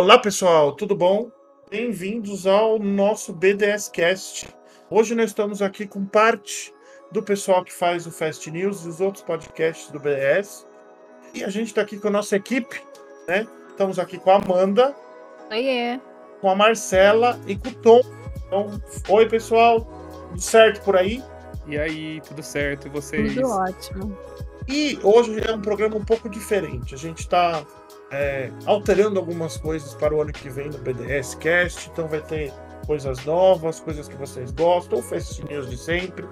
Olá pessoal, tudo bom? Bem-vindos ao nosso BDS Cast. Hoje nós estamos aqui com parte do pessoal que faz o Fast News e os outros podcasts do BDS. E a gente está aqui com a nossa equipe, né? Estamos aqui com a Amanda. Oiê. Com a Marcela e com o Tom. Então, oi pessoal, tudo certo por aí? E aí, tudo certo? E vocês? Tudo ótimo. E hoje é um programa um pouco diferente. A gente está é, alterando algumas coisas para o ano que vem no BDS Cast, então vai ter coisas novas, coisas que vocês gostam, festinhos de sempre.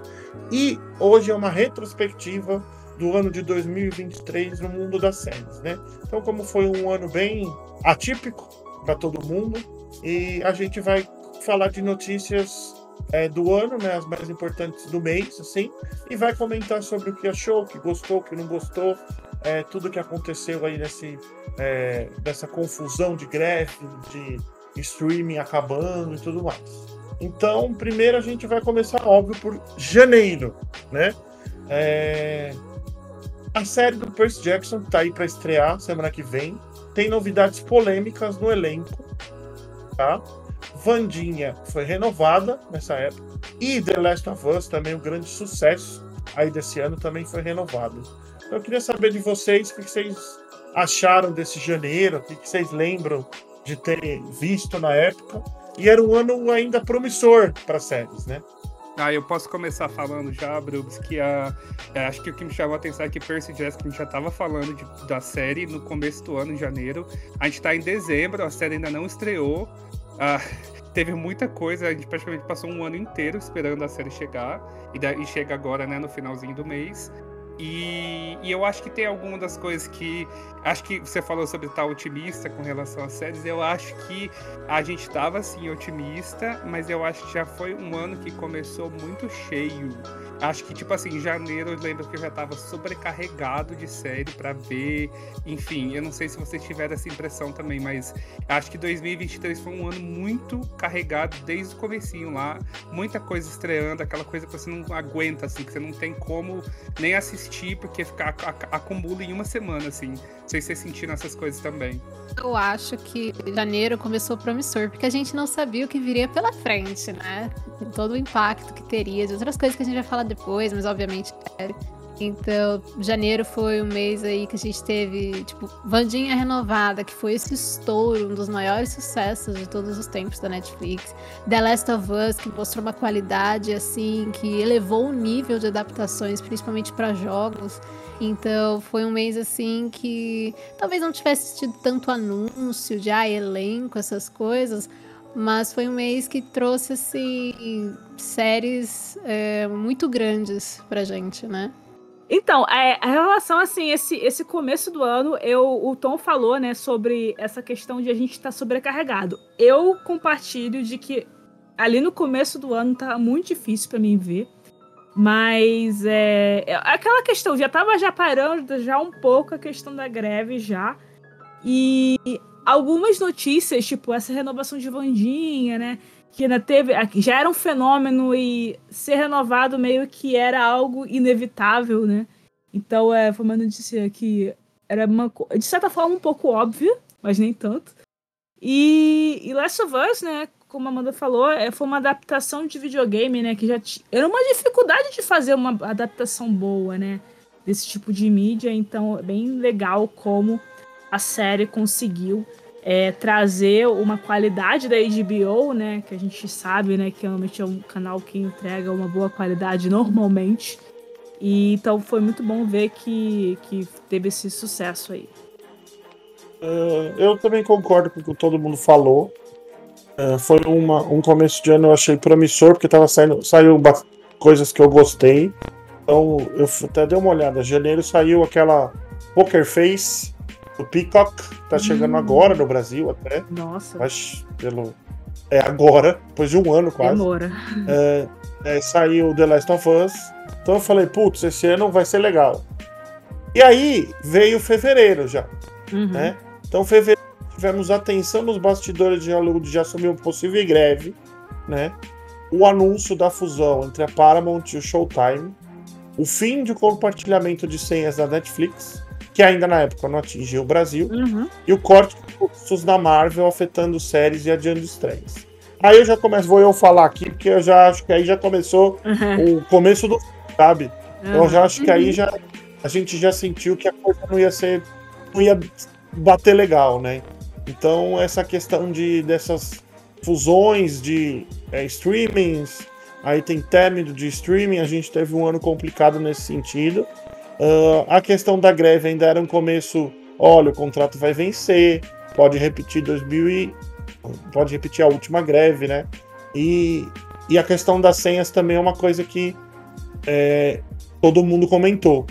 E hoje é uma retrospectiva do ano de 2023 no mundo das séries, né? Então, como foi um ano bem atípico para todo mundo, e a gente vai falar de notícias é, do ano, né, as mais importantes do mês, assim, e vai comentar sobre o que achou, o que gostou, o que não gostou, é, tudo que aconteceu aí nesse, é, dessa confusão de greve, de streaming acabando e tudo mais. Então, primeiro a gente vai começar, óbvio, por janeiro, né? É... A série do Percy Jackson tá aí para estrear semana que vem. Tem novidades polêmicas no elenco, tá? Vandinha foi renovada nessa época. E The Last of Us, também um grande sucesso aí desse ano, também foi renovado. Então, eu queria saber de vocês o que vocês acharam desse janeiro, o que vocês lembram de ter visto na época. E era um ano ainda promissor para séries, né? Ah, eu posso começar falando já, Brubs, que a, é, acho que o que me chamou a atenção é que Percy Jackson, já estava falando de, da série no começo do ano, em janeiro. A gente está em dezembro, a série ainda não estreou. Ah, teve muita coisa, a gente praticamente passou um ano inteiro esperando a série chegar, e, da, e chega agora, né, no finalzinho do mês. E, e, eu acho que tem algumas das coisas que. Acho que você falou sobre estar otimista com relação às séries. Eu acho que a gente estava assim otimista, mas eu acho que já foi um ano que começou muito cheio. Acho que, tipo assim, em janeiro eu lembro que eu já estava sobrecarregado de série para ver. Enfim, eu não sei se vocês tiveram essa impressão também, mas acho que 2023 foi um ano muito carregado desde o comecinho lá. Muita coisa estreando, aquela coisa que você não aguenta, assim, que você não tem como nem assistir assistir, porque ficar acumula em uma semana, assim. Não sei se vocês sentiram essas coisas também. Eu acho que janeiro começou promissor, porque a gente não sabia o que viria pela frente, né? Todo o impacto que teria, de outras coisas que a gente vai falar depois, mas obviamente é então, janeiro foi um mês aí que a gente teve, tipo, Vandinha Renovada, que foi esse estouro, um dos maiores sucessos de todos os tempos da Netflix. The Last of Us, que mostrou uma qualidade, assim, que elevou o nível de adaptações, principalmente para jogos. Então, foi um mês, assim, que talvez não tivesse tido tanto anúncio de, ah, elenco, essas coisas, mas foi um mês que trouxe, assim, séries é, muito grandes pra gente, né? Então, é, a relação, assim, esse, esse começo do ano, eu, o Tom falou, né, sobre essa questão de a gente estar tá sobrecarregado. Eu compartilho de que ali no começo do ano tá muito difícil para mim ver. Mas é, é, aquela questão, já tava já parando já um pouco a questão da greve já. E algumas notícias, tipo essa renovação de Vandinha, né? que ainda teve, já era um fenômeno e ser renovado meio que era algo inevitável, né? Então, é, foi uma notícia que era uma, de certa forma um pouco óbvia, mas nem tanto. E, e Last of Us, né, como a Amanda falou, é, foi uma adaptação de videogame, né, que já era uma dificuldade de fazer uma adaptação boa, né, desse tipo de mídia, então é bem legal como a série conseguiu é, trazer uma qualidade da HBO, né? Que a gente sabe, né? Que realmente é um canal que entrega uma boa qualidade normalmente. E então foi muito bom ver que, que teve esse sucesso aí. Uh, eu também concordo com o que todo mundo falou. Uh, foi uma, um começo de ano eu achei promissor, porque tava saindo, saiu coisas que eu gostei. Então eu até dei uma olhada. Janeiro saiu aquela Poker Face, o Peacock tá chegando hum. agora no Brasil até. Nossa. Mas pelo. É agora, depois de um ano quase. Demora. É, é, saiu The Last of Us. Então eu falei, putz, esse ano vai ser legal. E aí veio fevereiro já. Uhum. Né? Então, fevereiro tivemos atenção nos bastidores de Hollywood de assumir uma possível greve, né? O anúncio da fusão entre a Paramount e o Showtime, o fim de compartilhamento de senhas da Netflix, que ainda na época não atingiu o Brasil, Uhum. e o corte de custos da Marvel afetando séries e adiando estreias. Aí eu já começo, vou eu falar aqui, porque eu já acho que aí já começou Uhum. o começo do sabe? Eu Uhum. já acho que aí já a gente já sentiu que a coisa não ia ser, não ia bater legal, né? Então essa questão de dessas fusões de é, streamings, aí tem término de streaming, a gente teve um ano complicado nesse sentido. Ah, a questão da greve ainda era um começo, olha, o contrato vai vencer, pode repetir 2000 e pode repetir a última greve, né? E, e a questão das senhas também é uma coisa que é, todo mundo comentou,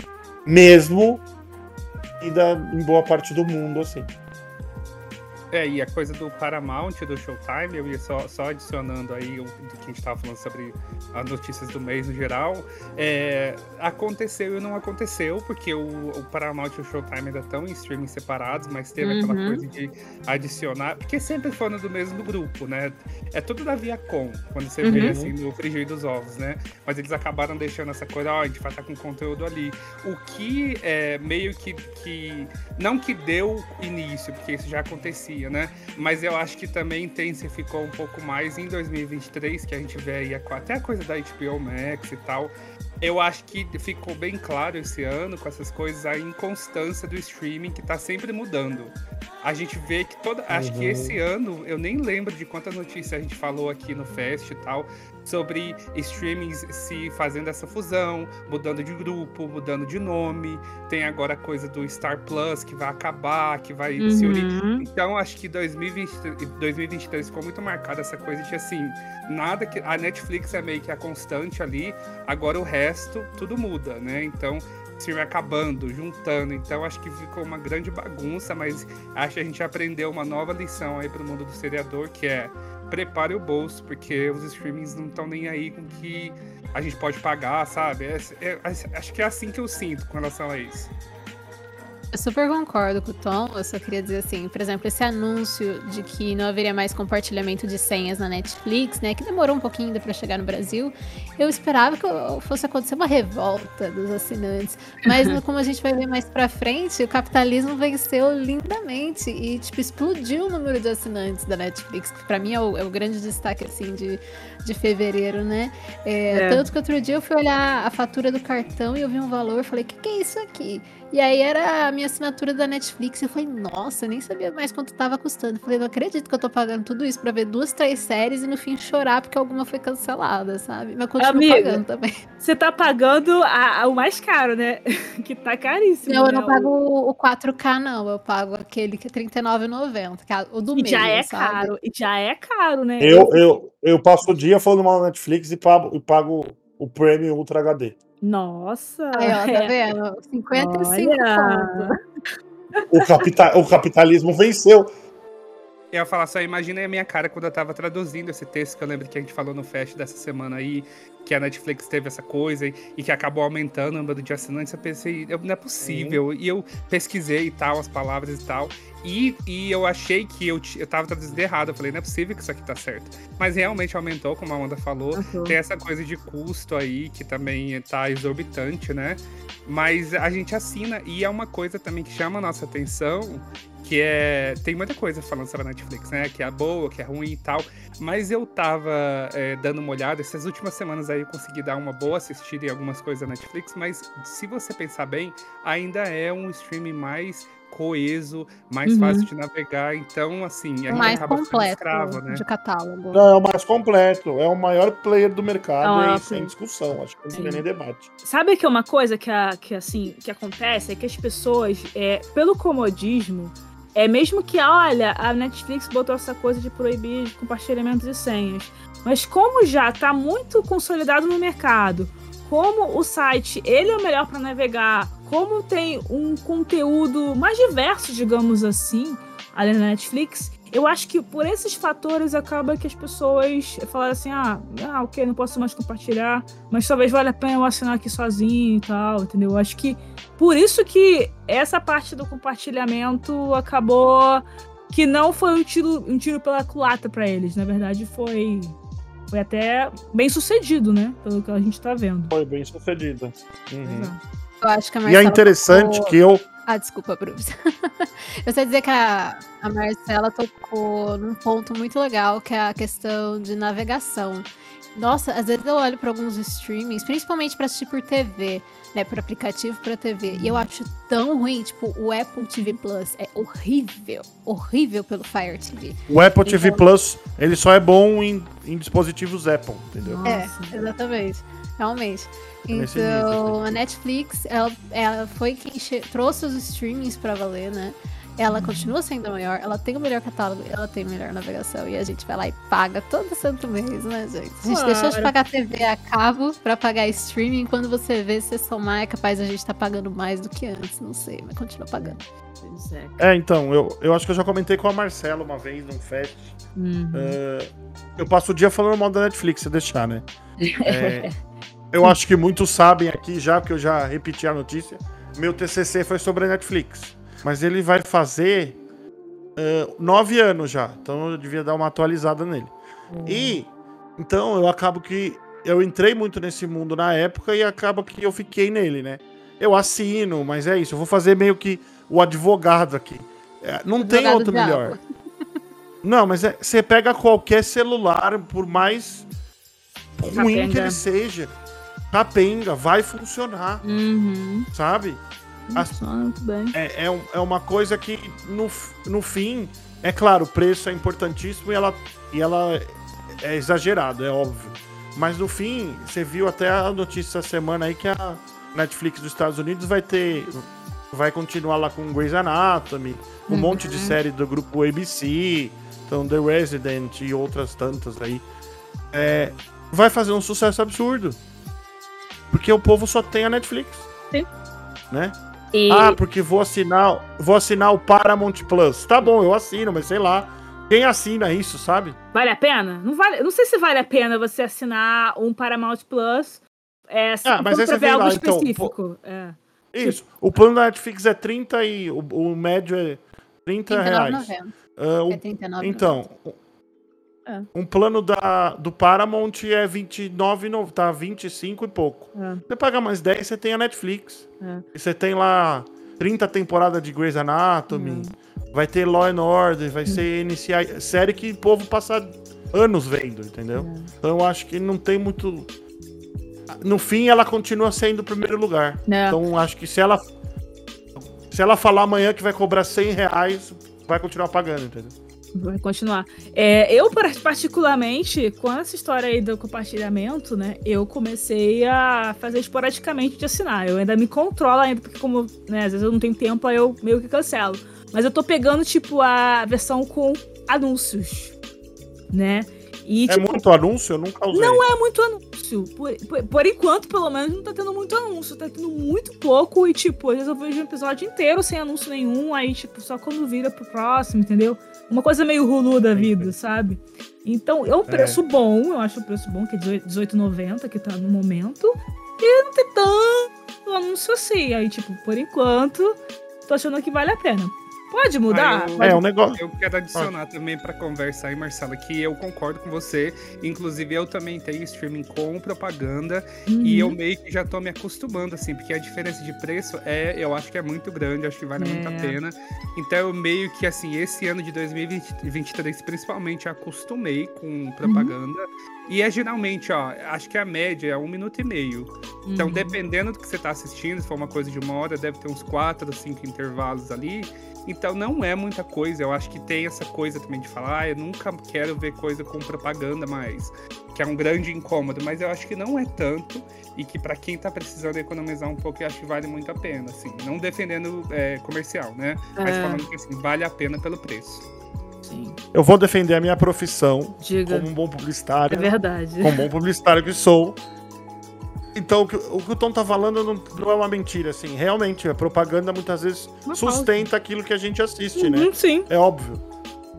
mesmo e da, em boa parte do mundo, assim. É, e a coisa do Paramount, do Showtime, eu ia só, só adicionando aí o do que a gente estava falando sobre as notícias do mês no geral. É, aconteceu e não aconteceu, porque o, o Paramount e o Showtime ainda estão em streaming separados, mas teve aquela Uhum. coisa de adicionar, porque sempre foram do mesmo grupo, né? É tudo da Viacom, quando você vê Uhum. assim no frigir dos ovos, né? Mas eles acabaram deixando essa coisa, ó, a gente vai estar com conteúdo ali. O que é meio que, que. Não que deu início, porque isso já acontecia, né? Mas eu acho que também intensificou um pouco mais em 2023, que a gente vê aí até a coisa da HBO Max e tal. Eu acho que ficou bem claro esse ano com essas coisas a inconstância do streaming que tá sempre mudando. A gente vê que toda. Acho que Uhum. esse ano, eu nem lembro de quantas notícias a gente falou aqui no Fest e tal, sobre streamings se fazendo essa fusão, mudando de grupo, mudando de nome. Tem agora a coisa do Star Plus que vai acabar, que vai se unir. Uhum. Então, acho que 2020, 2023 ficou muito marcada essa coisa de assim, nada que. A Netflix é meio que a constante ali, agora o resto, tudo muda, né? Então, stream acabando, juntando. Então, acho que ficou uma grande bagunça, mas acho que a gente aprendeu uma nova lição aí pro mundo do seriador, que é prepare o bolso, porque os streamings não estão nem aí com que a gente pode pagar, sabe? É- é- acho que é assim que eu sinto com relação a isso. Eu super concordo com o Tom. Eu só queria dizer assim, por exemplo, esse anúncio de que não haveria mais compartilhamento de senhas na Netflix, né? Que demorou um pouquinho ainda para chegar no Brasil. Eu esperava que fosse acontecer uma revolta dos assinantes. Mas como a gente vai ver mais pra frente, o capitalismo venceu lindamente e, tipo, explodiu o número de assinantes da Netflix, que pra mim é o, é o grande destaque, assim, de, de fevereiro, né? É, É. Tanto que outro dia eu fui olhar a fatura do cartão e eu vi um valor, falei, o que, que é isso aqui? E aí era a minha assinatura da Netflix. Eu falei, nossa, eu nem sabia mais quanto tava custando. Eu falei, não acredito que eu tô pagando tudo isso pra ver duas, três séries e no fim chorar porque alguma foi cancelada, sabe? Mas continuo Amiga, pagando também. Você tá pagando a- a- o mais caro, né? que tá caríssimo. Não, eu né? não pago o o 4K, não. Eu pago aquele que é R$39,90, que é o do E meio, já é sabe? caro. E já é caro, né? Eu, eu, eu passo o dia falando mal da Netflix e pago, e pago o Premium Ultra HD. Nossa. Aí, ó, tá vendo? 55 Olha. pontos. O, capita o capitalismo venceu. Eu ia falar só, imagina a minha cara quando eu tava traduzindo esse texto que eu lembro que a gente falou no Fest dessa semana aí, que a Netflix teve essa coisa e, e que acabou aumentando o número de assinantes. Eu pensei, não é possível. E eu pesquisei e tal, as palavras e tal. E, e eu achei que eu, eu tava traduzindo errado. Eu falei, não é possível que isso aqui tá certo. Mas realmente aumentou, como a Amanda falou. Uhum. Tem essa coisa de custo aí que também tá exorbitante, né? Mas a gente assina e é uma coisa também que chama a nossa atenção, que é. Tem muita coisa falando sobre a Netflix, né? Que é boa, que é ruim e tal. Mas eu tava é, dando uma olhada, essas últimas semanas aí eu consegui dar uma boa assistida em algumas coisas da Netflix, mas se você pensar bem, ainda é um streaming mais coeso, mais Uhum. fácil de navegar. Então, assim, a gente mais acaba ficando completo escravo, né? de catálogo. Não, é o mais completo. É o maior player do mercado Ah, e sim. sem discussão. Acho que não tem nem debate. Sabe que é uma coisa que, a- que, assim, que acontece? É que as pessoas, é, pelo comodismo, é mesmo que, olha, a Netflix botou essa coisa de proibir compartilhamento de senhas. Mas como já está muito consolidado no mercado, como o site ele é o melhor para navegar, como tem um conteúdo mais diverso, digamos assim, além da Netflix, eu acho que por esses fatores acaba que as pessoas falaram assim: ah, ah, ok, não posso mais compartilhar, mas talvez valha a pena eu assinar aqui sozinho e tal, entendeu? Eu acho que por isso que essa parte do compartilhamento acabou que não foi um tiro, um tiro pela culatra para eles, na verdade foi foi até bem sucedido, né? Pelo que a gente tá vendo. Foi bem sucedida. Uhum. Eu acho que a E é Marcela interessante tocou- que eu, Ah, desculpa, Bruce. Eu sei dizer que a, a Marcela tocou num ponto muito legal, que é a questão de navegação. Nossa, às vezes eu olho para alguns streamings, principalmente para assistir por TV, né, por aplicativo para TV, e eu acho tão ruim, tipo, o Apple TV Plus é horrível, horrível pelo Fire TV. O Apple TV Então- Plus, ele só é bom em, em dispositivos Apple, entendeu? É, exatamente. Realmente. Então, a Netflix, ela, ela foi quem trouxe os streamings pra valer, né? Ela continua sendo a maior, ela tem o melhor catálogo, ela tem a melhor navegação. E a gente vai lá e paga todo santo mês, né, gente? A gente deixou de Claro. pagar TV a cabo pra pagar streaming. Quando você vê, se somar, é capaz a gente tá pagando mais do que antes. Não sei, mas continua pagando. É. É, então, eu, eu acho que eu já comentei com a Marcela uma vez num fest. Uhum. É, eu passo o dia falando mal da Netflix, se deixar, né? É, eu acho que muitos sabem aqui já, porque eu já repeti a notícia. Meu TCC foi sobre a Netflix. Mas ele vai fazer é, nove anos já. Então eu devia dar uma atualizada nele. E, então, eu acabo que. Eu entrei muito nesse mundo na época e acaba que eu fiquei nele, né? Eu assino, mas é isso. Eu vou fazer meio que o advogado aqui. É, não tem Advogado outro diabo. melhor. Não, mas é- você pega qualquer celular, por mais ruim que Capenga. ele seja, capenga, vai funcionar, Uhum. sabe? Funciona muito bem. É, é, um- é uma coisa que, no, no fim, é claro, o preço é importantíssimo e ela, e ela é exagerado, é óbvio. Mas no fim, você viu até a notícia essa semana aí que a Netflix dos Estados Unidos vai ter. Vai continuar lá com Grey's Anatomy, um Uhum. monte de série do grupo ABC, então The Resident e outras tantas aí. É, vai fazer um sucesso absurdo. Porque o povo só tem a Netflix. Sim. Né? E Ah, porque vou assinar, vou assinar o Paramount Plus. Tá bom, eu assino, mas sei lá. Quem assina isso, sabe? vale a pena? Não, vale, não sei se vale a pena você assinar um Paramount Plus. É, Ah, mas aí você vem algo lá, então, específico. é. Isso. O plano da Netflix é 30 e o, o médio é 30 reais. R$39,90. O- É 39,90. então, É. um plano da, do Paramount é 29,90, tá 25 e pouco. É. Você paga mais 10, você tem a Netflix. É. E você tem lá 30 temporadas de Grey's Anatomy, vai ter Law and Order, vai ser NCI, série que o povo passa anos vendo, entendeu? Então eu acho que não tem muito. No fim, ela continua sendo o primeiro lugar. É. Então acho que se ela. Se ela falar amanhã que vai cobrar 100 reais, vai continuar pagando, entendeu? Vai continuar. É, eu, par- particularmente, com essa história aí do compartilhamento, né? Eu comecei a fazer esporadicamente de assinar. Eu ainda me controlo ainda, porque como, né, às vezes eu não tenho tempo, aí eu meio que cancelo. Mas eu tô pegando, tipo, a versão com anúncios, né? E, É tipo, muito anúncio, eu nunca usei. não é muito anúncio. Por, por, por enquanto, pelo menos, não tá tendo muito anúncio. Tá tendo muito pouco. E, tipo, às vezes eu vejo um episódio inteiro sem anúncio nenhum. Aí, tipo, só quando vira pro próximo, entendeu? Uma coisa meio Hulu da vida, sabe? Então, é um preço bom. Eu acho o preço bom, que é R$18,90, que tá no momento. E não tem tanto anúncio assim. Aí, tipo, por enquanto, tô achando que vale a pena. Pode mudar? Eu- É, um negócio. Eu quero adicionar também pra conversa aí, Marcela, que eu concordo com você. Inclusive, eu também tenho streaming com propaganda Uhum. e eu meio que já tô me acostumando, assim, porque a diferença de preço é, eu acho que é muito grande, acho que vale muito a É. pena. Então, eu meio que, assim, esse ano de 2023, principalmente, acostumei com propaganda. E é geralmente, ó, acho que a média é um minuto e meio. Então, Uhum. dependendo do que você tá assistindo, se for uma coisa de uma hora, deve ter uns quatro ou cinco intervalos ali. Então, não é muita coisa. Eu acho que tem essa coisa também de falar, ah, eu nunca quero ver coisa com propaganda mais, que é um grande incômodo. Mas eu acho que não é tanto e que pra quem tá precisando economizar um pouco, eu acho que vale muito a pena, assim. Não defendendo é, comercial, né? Mas É. falando que, assim, vale a pena pelo preço. Sim. Eu vou defender a minha profissão Diga. como um bom publicitário. É verdade. como bom publicitário que sou. Então, o que o, que o Tom tá falando não, não é uma mentira, assim. Realmente, a propaganda muitas vezes Uma sustenta aquilo que a gente assiste, né? Uhum, sim. É óbvio.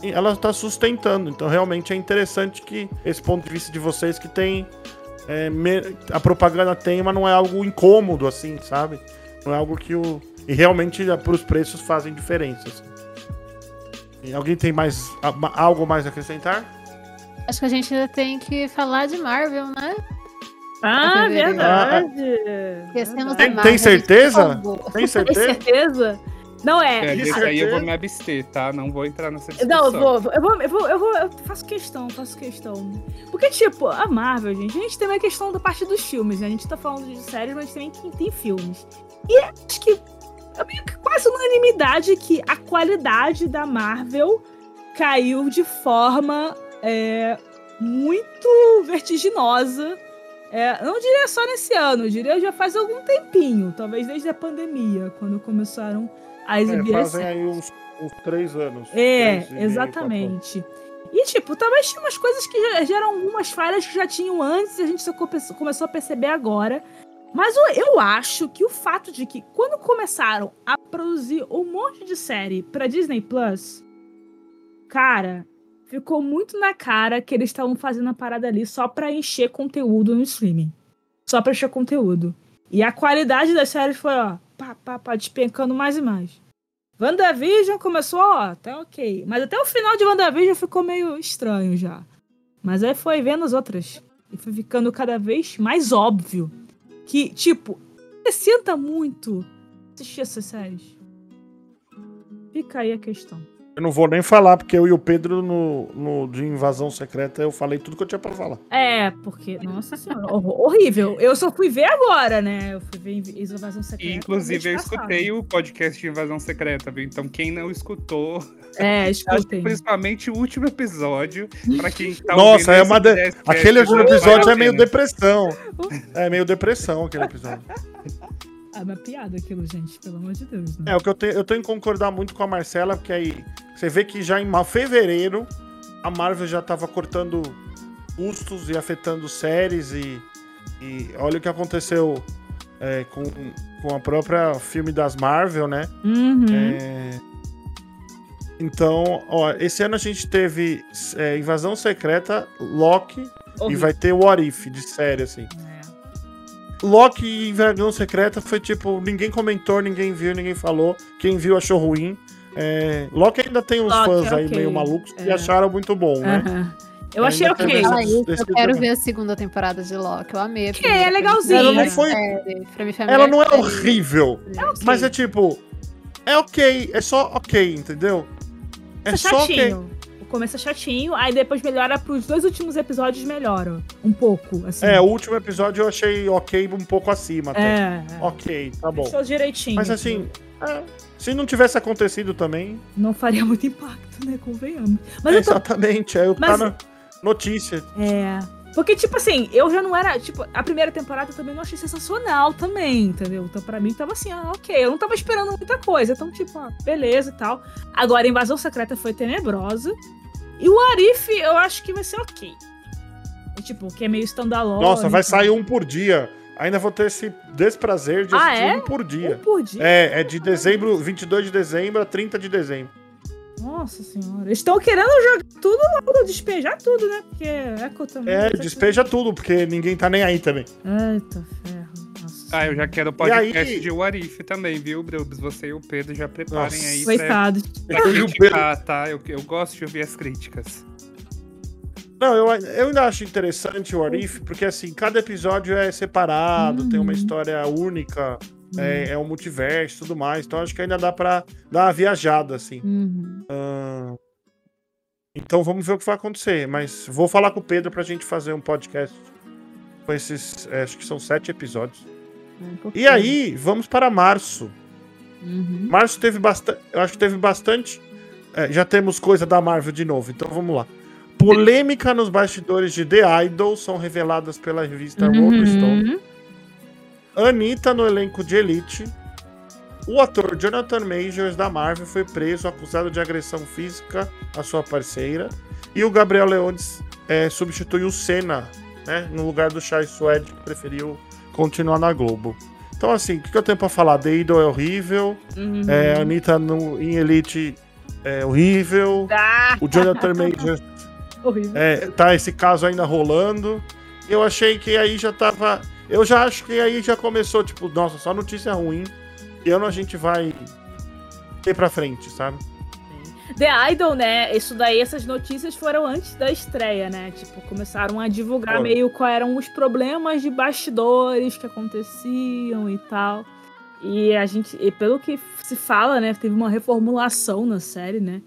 E ela tá sustentando. Então, realmente é interessante que esse ponto de vista de vocês que tem. é, me- a propaganda tem, mas não é algo incômodo, assim, sabe? Não é algo que o. E realmente para os preços fazem diferença. assim. Alguém tem mais algo mais a acrescentar? Acho que a gente ainda tem que falar de Marvel, né? Ah, verdade. Esquecemos Tem- tem a gente certeza? Tem Tem certeza? certeza? Não é. É, desse aí eu vou certeza. me abster, tá? Não vou entrar nessa discussão. Não, eu vou, eu vou, eu vou, eu vou, eu faço questão, faço questão. Porque, tipo, a Marvel, gente, a gente tem uma questão da parte dos filmes, né? A gente tá falando de séries, mas também tem, tem filmes. E acho que é meio que quase unanimidade que a qualidade da Marvel caiu de forma é, muito vertiginosa. É, não diria só nesse ano, eu diria já faz algum tempinho, talvez desde a pandemia, quando começaram a É, exibir as fazem aí uns, uns três anos. é, três exatamente. E, tipo, talvez tinha umas coisas que já, já eram algumas falhas que já tinham antes e a gente só come- começou a perceber agora. Mas eu, eu acho que o fato de que quando começaram a produzir um monte de série pra Disney Plus, cara, ficou muito na cara que eles estavam fazendo a parada ali só pra encher conteúdo no streaming. Só pra encher conteúdo. E a qualidade das séries foi, ó, pá, pá, pá, despencando mais e mais. WandaVision começou, ó, tá ok. Mas até o final de WandaVision ficou meio estranho já. Mas aí foi vendo as outras. E foi ficando cada vez mais óbvio que, tipo, acrescenta muito assistir essas séries. Fica aí a questão. Eu não vou nem falar, porque eu e o Pedro no, no de Invasão Secreta eu falei tudo que eu tinha pra falar. É, porque, nossa senhora, hor- horrível. Eu só fui ver agora, né? Eu fui ver Inv- Invasão Secreta. Inclusive, eu escutei o podcast de Invasão Secreta, viu? Então, quem não escutou, É, escutem. principalmente o último episódio, pra quem tá Nossa, é uma de- Aquele último episódio é meio depressão. É meio depressão aquele episódio. Ah, uma piada aquilo, gente, pelo amor de Deus. Né? É, o que eu tenho, eu tenho que concordar muito com a Marcela, porque aí você vê que já em fevereiro a Marvel já tava cortando custos e afetando séries e, e olha o que aconteceu é, com, com a própria filme das Marvel, né? Uhum. É, Então, ó, esse ano a gente teve é, Invasão Secreta, Loki e Horrível. vai ter What If de série, assim. É. Loki e Invasão Secreta foi tipo, ninguém comentou, ninguém viu, ninguém falou. Quem viu achou ruim. É, Loki ainda tem uns Loki, fãs aí ok. meio malucos que É. acharam muito bom, né? Aham. Eu achei Ainda ok. essa- Ah, isso, eu quero também. ver a segunda temporada de Loki. Eu amei. Que é foi Ela não a foi- série, pra mim foi a Ela não é horrível, Ok. mas é tipo, é ok, é só ok, entendeu? É É só ok. É chatinho, aí depois melhora pros dois últimos episódios melhora. Um pouco, assim. É, o último episódio eu achei ok, um pouco acima até. É, é. Ok, tá bom. Fechou direitinho. Mas assim, é, se não tivesse acontecido também, Não faria muito impacto, né? Convenhamos. Mas é eu tô. exatamente, aí eu Mas- tá na notícia. É. Porque, tipo assim, eu já não era. Tipo, a primeira temporada eu também não achei sensacional também, entendeu? Então, pra mim, tava assim, ah, ok. Eu não tava esperando muita coisa. Então, tipo, ah, beleza e tal. Agora, a Invasão Secreta foi tenebrosa. E o Arif, eu acho que vai ser ok. E, tipo, que é meio standalone. Nossa, vai e tal. sair um por dia. Ainda vou ter esse desprazer de Ah, assistir é? um por dia. Um por dia. É, é de dezembro, 22 de dezembro a 30 de dezembro. Nossa senhora. Estão querendo jogar tudo logo, despejar tudo, né? Porque Echo também. É, Essa- despeja tudo, porque ninguém tá nem aí também. Eita ferro. Nossa Ah, eu já quero o E aí- podcast de Warif também, viu, Brubs? Você e o Pedro já preparem Nossa. aí pra, Coitado. pra Eu e o criticar, tá? Eu, eu gosto de ouvir as críticas. Não, eu, eu ainda acho interessante o Arif, porque assim, cada episódio é separado, tem uma Uhum. história única, é, é um multiverso e tudo mais. Então acho que ainda dá pra dar uma viajada, assim. Uhum. Ah, Então vamos ver o que vai acontecer. Mas vou falar com o Pedro pra gente fazer um podcast com esses. é, acho que são sete episódios. Um E aí, vamos para março. Uhum. Março teve bastante. Eu acho que teve bastante. é, já temos coisa da Marvel de novo, então vamos lá. Polêmica nos bastidores de The Idol são reveladas pela revista Rolling Stone. Anitta no elenco de Elite. O ator Jonathan Majors da Marvel foi preso acusado de agressão física à sua parceira. E o Gabriel Leones é, substituiu o Senna, né, no lugar do Chai Suede, que preferiu continuar na Globo. Então, assim, o que, eu tenho pra falar? The Idol é horrível. Uhum. É, Anitta no, em Elite é horrível. Ah, O Jonathan Majors horrível. é, tá esse caso ainda rolando. Eu achei que aí já tava. Eu já acho que aí já começou, tipo, nossa, só notícia ruim. E ano a gente vai ter pra frente, sabe? The Idol, né? Isso daí, essas notícias foram antes da estreia, né? Tipo, começaram a divulgar meio quais eram os problemas de bastidores que aconteciam e tal. E a gente, e pelo que se fala, né, teve uma reformulação na série, né?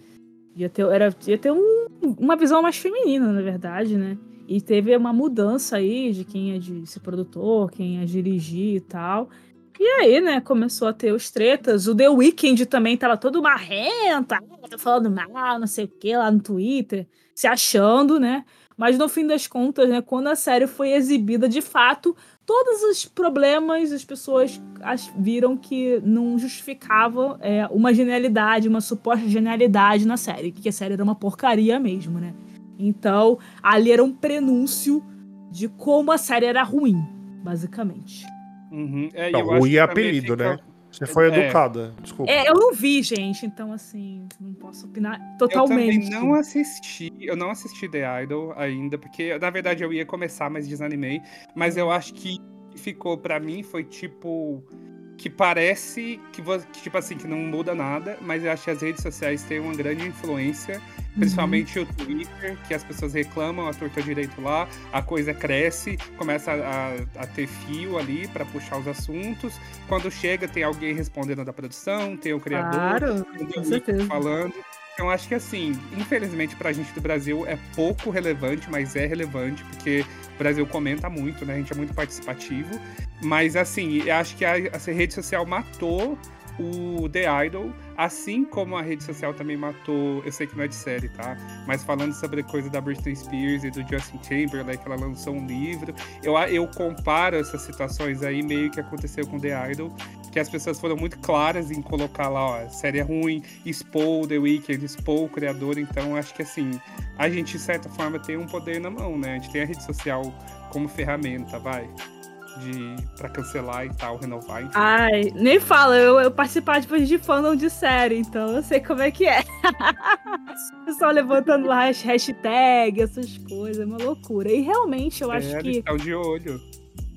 Ia ter, era, ia ter um, uma visão mais feminina, na verdade, né? E teve uma mudança aí de quem é de ser produtor, quem é dirigir e tal. E aí, né, começou a ter os tretas. O The Weeknd também tava todo marrento, tá falando mal, não sei o que, lá no Twitter, se achando, né? Mas no fim das contas, né, quando a série foi exibida de fato, todos os problemas as pessoas viram que não justificava é, uma genialidade, uma suposta genialidade na série, que a série era uma porcaria mesmo, né? Então, ali era um prenúncio de como a série era ruim, basicamente. Uhum. É, não, ruim é apelido, fica... né? Você foi é. educada, desculpa. É, eu não vi, gente, então assim, não posso opinar totalmente. Eu também não assisti, eu não assisti The Idol ainda, porque na verdade eu ia começar, mas desanimei. Mas eu acho que ficou para mim foi tipo que parece que, que, tipo assim, que não muda nada, mas eu acho que as redes sociais têm uma grande influência, principalmente uhum. o Twitter, que as pessoas reclamam a torta direito lá, a coisa cresce, começa a, a ter fio ali para puxar os assuntos. Quando chega, tem alguém respondendo da produção, tem o criador, claro, tem o falando. Então acho que assim, infelizmente pra gente do Brasil é pouco relevante, mas é relevante, porque o Brasil comenta muito, né? A gente é muito participativo. Mas assim, eu acho que a, a rede social matou o The Idol, assim como a rede social também matou, eu sei que não é de série, tá? Mas falando sobre a coisa da Britney Spears e do Justin Timberlake, ela lançou um livro, eu, eu comparo essas situações aí meio que aconteceu com The Idol, que as pessoas foram muito claras em colocar lá, ó, série é ruim, expor The Weeknd, expor o criador, então acho que assim, a gente de certa forma tem um poder na mão, né? A gente tem a rede social como ferramenta, vai de para cancelar e tal, renovar. Enfim. Ai, nem fala, eu, eu participar depois de fandom de série, então eu sei como é que é. Pessoal levantando lá as hashtags, essas coisas, é uma loucura. E realmente eu é, acho que. Estão de olho.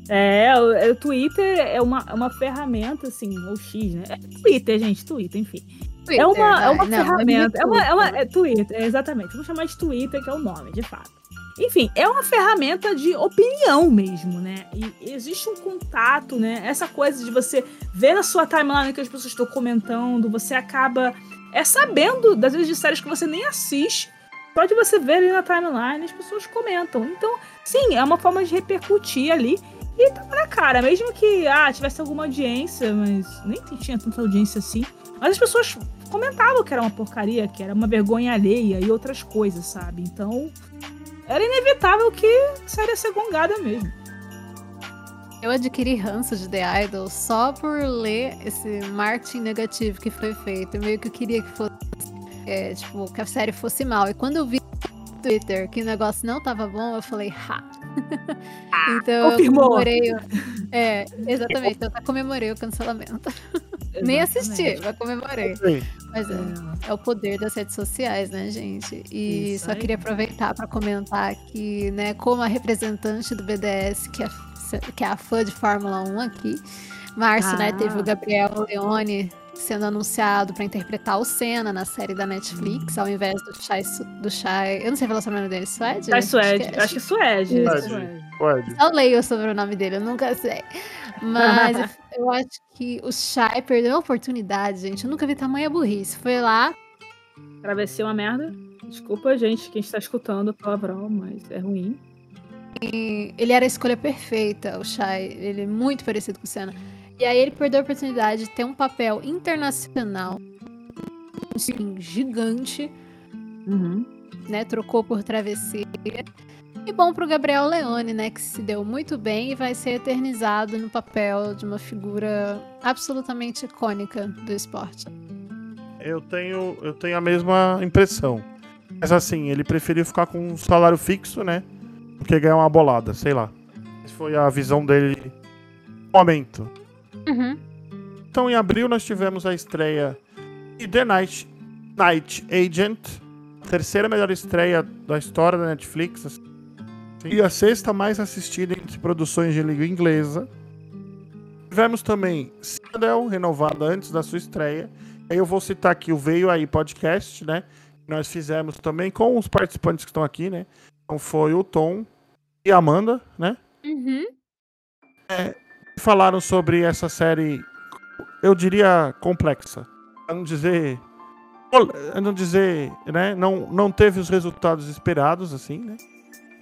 É, o, o, Twitter é uma, uma ferramenta, assim, ou X, né? É Twitter, gente, Twitter, enfim. Twitter, é uma, é uma não, é ferramenta. É, é, uma, é uma. É Twitter, exatamente. Vamos chamar de Twitter, que é o nome, de fato. Enfim, é uma ferramenta de opinião mesmo, né? E existe um contato, né? Essa coisa de você ver na sua timeline que as pessoas estão comentando, você acaba é sabendo das vezes de séries que você nem assiste, pode você ver ali na timeline, as pessoas comentam. Então, sim, é uma forma de repercutir ali e tá na cara, mesmo que ah, tivesse alguma audiência, mas nem tinha tanta audiência assim. Mas as pessoas comentavam que era uma porcaria, que era uma vergonha alheia e outras coisas, sabe? Então, era inevitável que seria ser gongada mesmo. Eu adquiri ranço de The Idol só por ler esse marketing negativo que foi feito. Eu meio que eu queria que fosse, é, tipo, que a série fosse mal. E quando eu vi no Twitter que o negócio não tava bom, eu falei, ha! Ah, então confirmou. eu comemorei. É, exatamente. Então eu comemorei o cancelamento. Nem assisti, mas comemorei. Sim. Mas é, é, o poder das redes sociais, né, gente? E Isso só aí. queria aproveitar para comentar que, né, como a representante do BDS, que é, que é a fã de Fórmula 1 aqui, março, ah. né, teve o. Gabriel Leone sendo anunciado para interpretar o Senna na série da Netflix, hum. ao invés do Shai, do Shai. Eu não sei falar o nome dele, Suede? Shai Suede. Acho que é, é Suede. Suede. Eu leio sobre o nome dele, eu nunca sei. Mas eu acho que o Shai perdeu a oportunidade, gente. Eu nunca vi tamanha burrice. Foi lá. Travessei uma merda. Desculpa, gente, quem está escutando o palavrão, mas é ruim. E ele era a escolha perfeita, o Shai. Ele é muito parecido com o Senna. E aí ele perdeu a oportunidade de ter um papel internacional assim, gigante. Uhum. Né? Trocou por travessia. E bom pro Gabriel Leone, né? Que se deu muito bem e vai ser eternizado no papel de uma figura absolutamente icônica do esporte. Eu tenho, eu tenho a mesma impressão. Mas assim, ele preferiu ficar com um salário fixo, né? Do que ganhar uma bolada, sei lá. Essa foi a visão dele no momento. Uhum. Então, em abril, nós tivemos a estreia de The Night, Night Agent, terceira melhor estreia da história da Netflix. Assim. E a sexta mais assistida entre produções de língua inglesa. Tivemos também Citadel, renovada antes da sua estreia. Aí eu vou citar aqui o Veio Aí Podcast, né? Nós fizemos também com os participantes que estão aqui, né? Então foi o Tom e a Amanda, né? Uhum. É, falaram sobre essa série eu diria, complexa. A não dizer. A não dizer, né? Não, não teve os resultados esperados, assim, né?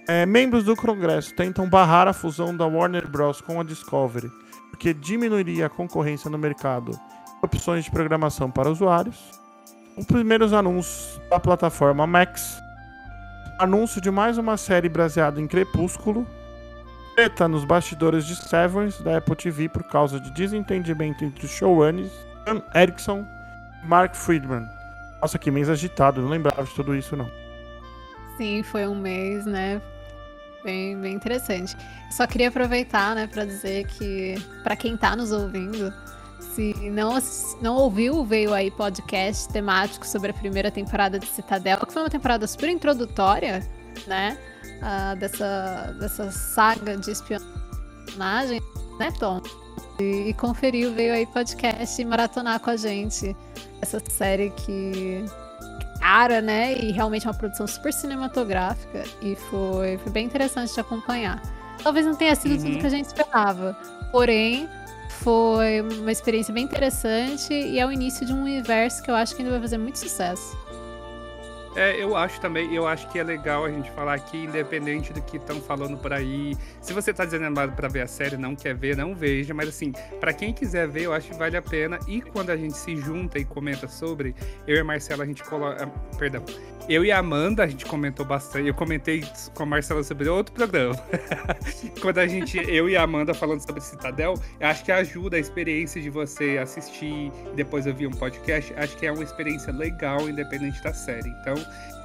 É, membros do Congresso tentam barrar a fusão da Warner Bros. com a Discovery, porque diminuiria a concorrência no mercado e opções de programação para usuários. Os primeiros anúncios da plataforma Max. Anúncio de mais uma série baseada em Crepúsculo. Treta nos bastidores de Severance da Apple TV por causa de desentendimento entre os showrunners Sam Erickson e Mark Friedman. Nossa, que mês agitado, não lembrava de tudo isso não. Sim, foi um mês, né? Bem, bem interessante. Só queria aproveitar, né, para dizer que para quem tá nos ouvindo, se não, não ouviu, veio aí podcast temático sobre a primeira temporada de Citadel, que foi uma temporada super introdutória, né? Uh, dessa, dessa saga de espionagem, né, Tom? E, e conferiu, veio aí podcast e maratonar com a gente essa série que cara, né? E realmente é uma produção super cinematográfica e foi, foi bem interessante de acompanhar. Talvez não tenha sido uhum. tudo que a gente esperava, porém foi uma experiência bem interessante e é o início de um universo que eu acho que ainda vai fazer muito sucesso. É, eu acho também, eu acho que é legal a gente falar aqui, independente do que estão falando por aí. Se você tá desanimado para ver a série, não quer ver, não veja, mas assim, para quem quiser ver, eu acho que vale a pena. E quando a gente se junta e comenta sobre, eu e a Marcela, a gente coloca. Ah, perdão. Eu e a Amanda, a gente comentou bastante. Eu comentei com a Marcela sobre outro programa. quando a gente, eu e a Amanda falando sobre Citadel, eu acho que ajuda a experiência de você assistir depois ouvir um podcast. Acho que é uma experiência legal, independente da série. Então,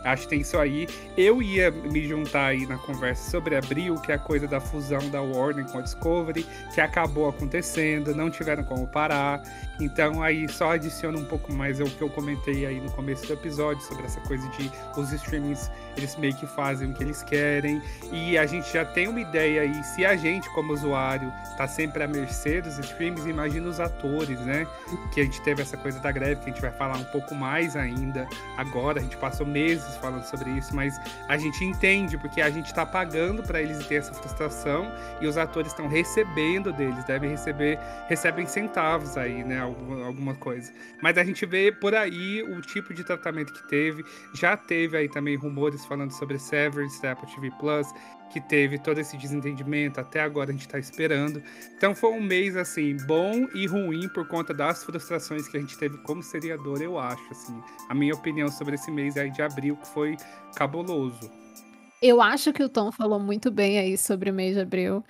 Acho que tem isso aí. Eu ia me juntar aí na conversa sobre Abril, que é a coisa da fusão da Warner com a Discovery, que acabou acontecendo, não tiveram como parar. Então aí só adiciona um pouco mais o que eu comentei aí no começo do episódio sobre essa coisa de os streamings eles meio que fazem o que eles querem e a gente já tem uma ideia aí se a gente como usuário tá sempre à mercê dos streams, imagina os atores, né? Que a gente teve essa coisa da greve que a gente vai falar um pouco mais ainda agora, a gente passou meses falando sobre isso, mas a gente entende porque a gente tá pagando para eles ter essa frustração e os atores estão recebendo deles, devem receber recebem centavos aí, né? Alguma, coisa. Mas a gente vê por aí o tipo de tratamento que teve. Já teve aí também rumores falando sobre Severance da Apple TV Plus, que teve todo esse desentendimento. Até agora a gente está esperando. Então foi um mês assim bom e ruim por conta das frustrações que a gente teve como seriador, eu acho. Assim, a minha opinião sobre esse mês aí de abril que foi cabuloso. Eu acho que o Tom falou muito bem aí sobre o mês de abril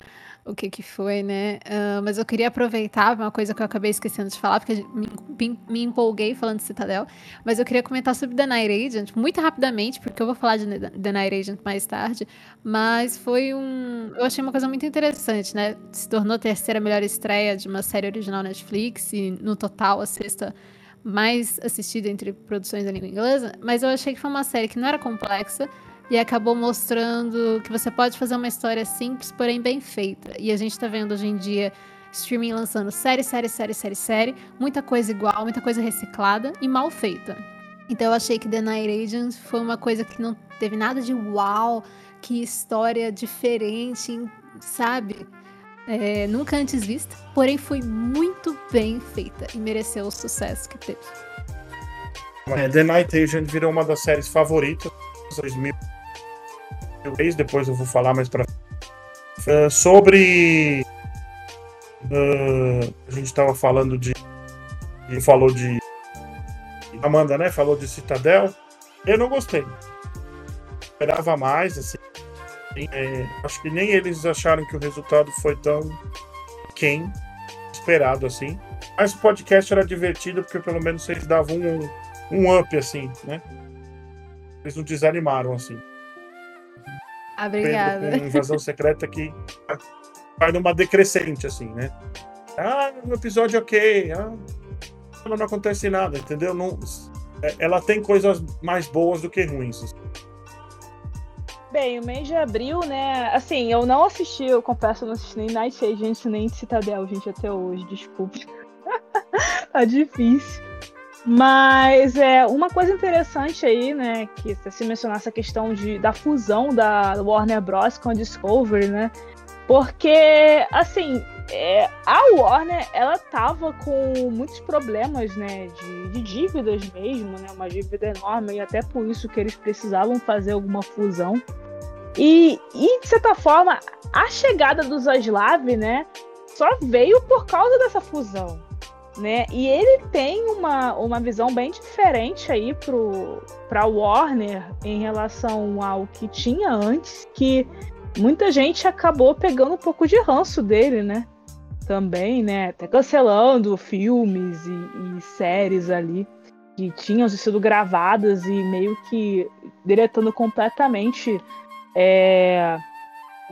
o que que foi, né? Uh, mas eu queria aproveitar uma coisa que eu acabei esquecendo de falar, porque me, me, empolguei falando de Citadel, mas eu queria comentar sobre The Night Agent, muito rapidamente, porque eu vou falar de The Night Agent mais tarde, mas foi um... Eu achei uma coisa muito interessante, né? Se tornou a terceira melhor estreia de uma série original Netflix, e no total a sexta mais assistida entre produções da língua inglesa, mas eu achei que foi uma série que não era complexa, e acabou mostrando que você pode fazer uma história simples, porém bem feita. E a gente está vendo hoje em dia streaming lançando série, série, série, série, série, muita coisa igual, muita coisa reciclada e mal feita. Então eu achei que The Night Agent foi uma coisa que não teve nada de uau, que história diferente, sabe? É, nunca antes vista, porém foi muito bem feita e mereceu o sucesso que teve. É, The Night Agent virou uma das séries favoritas 2000 inglês, depois eu vou falar mais para uh, ah, sobre uh, a gente estava falando de e falou de Amanda, né? Falou de Citadel. Eu não gostei. Esperava mais, assim. É, acho que nem eles acharam que o resultado foi tão quem esperado assim. Mas o podcast era divertido porque pelo menos eles davam um, um up assim, né? Eles não desanimaram assim. Obrigada. Com invasão secreta que vai numa decrescente, assim, né? Ah, no episódio ok. Ah, não acontece nada, entendeu? Não, é, ela tem coisas mais boas do que ruins. Bem, o mês de abril, né? Assim, eu não assisti, eu confesso, não assisti nem Night Agent nem Citadel, gente, até hoje, desculpe. tá difícil. Mas é uma coisa interessante aí, né, que se mencionar essa questão de, da fusão da Warner Bros com a Discovery, né? Porque, assim, é, a Warner, ela tava com muitos problemas, né, de, de, dívidas mesmo, né, uma dívida enorme, e até por isso que eles precisavam fazer alguma fusão. E, e de certa forma, a chegada do Zaslav, né, só veio por causa dessa fusão, né, e ele tem uma, uma visão bem diferente aí pro, pra Warner em relação ao que tinha antes, que muita gente acabou pegando um pouco de ranço dele, né? também, né? Até cancelando filmes e, e séries ali que tinham sido gravadas e meio que deletando completamente é,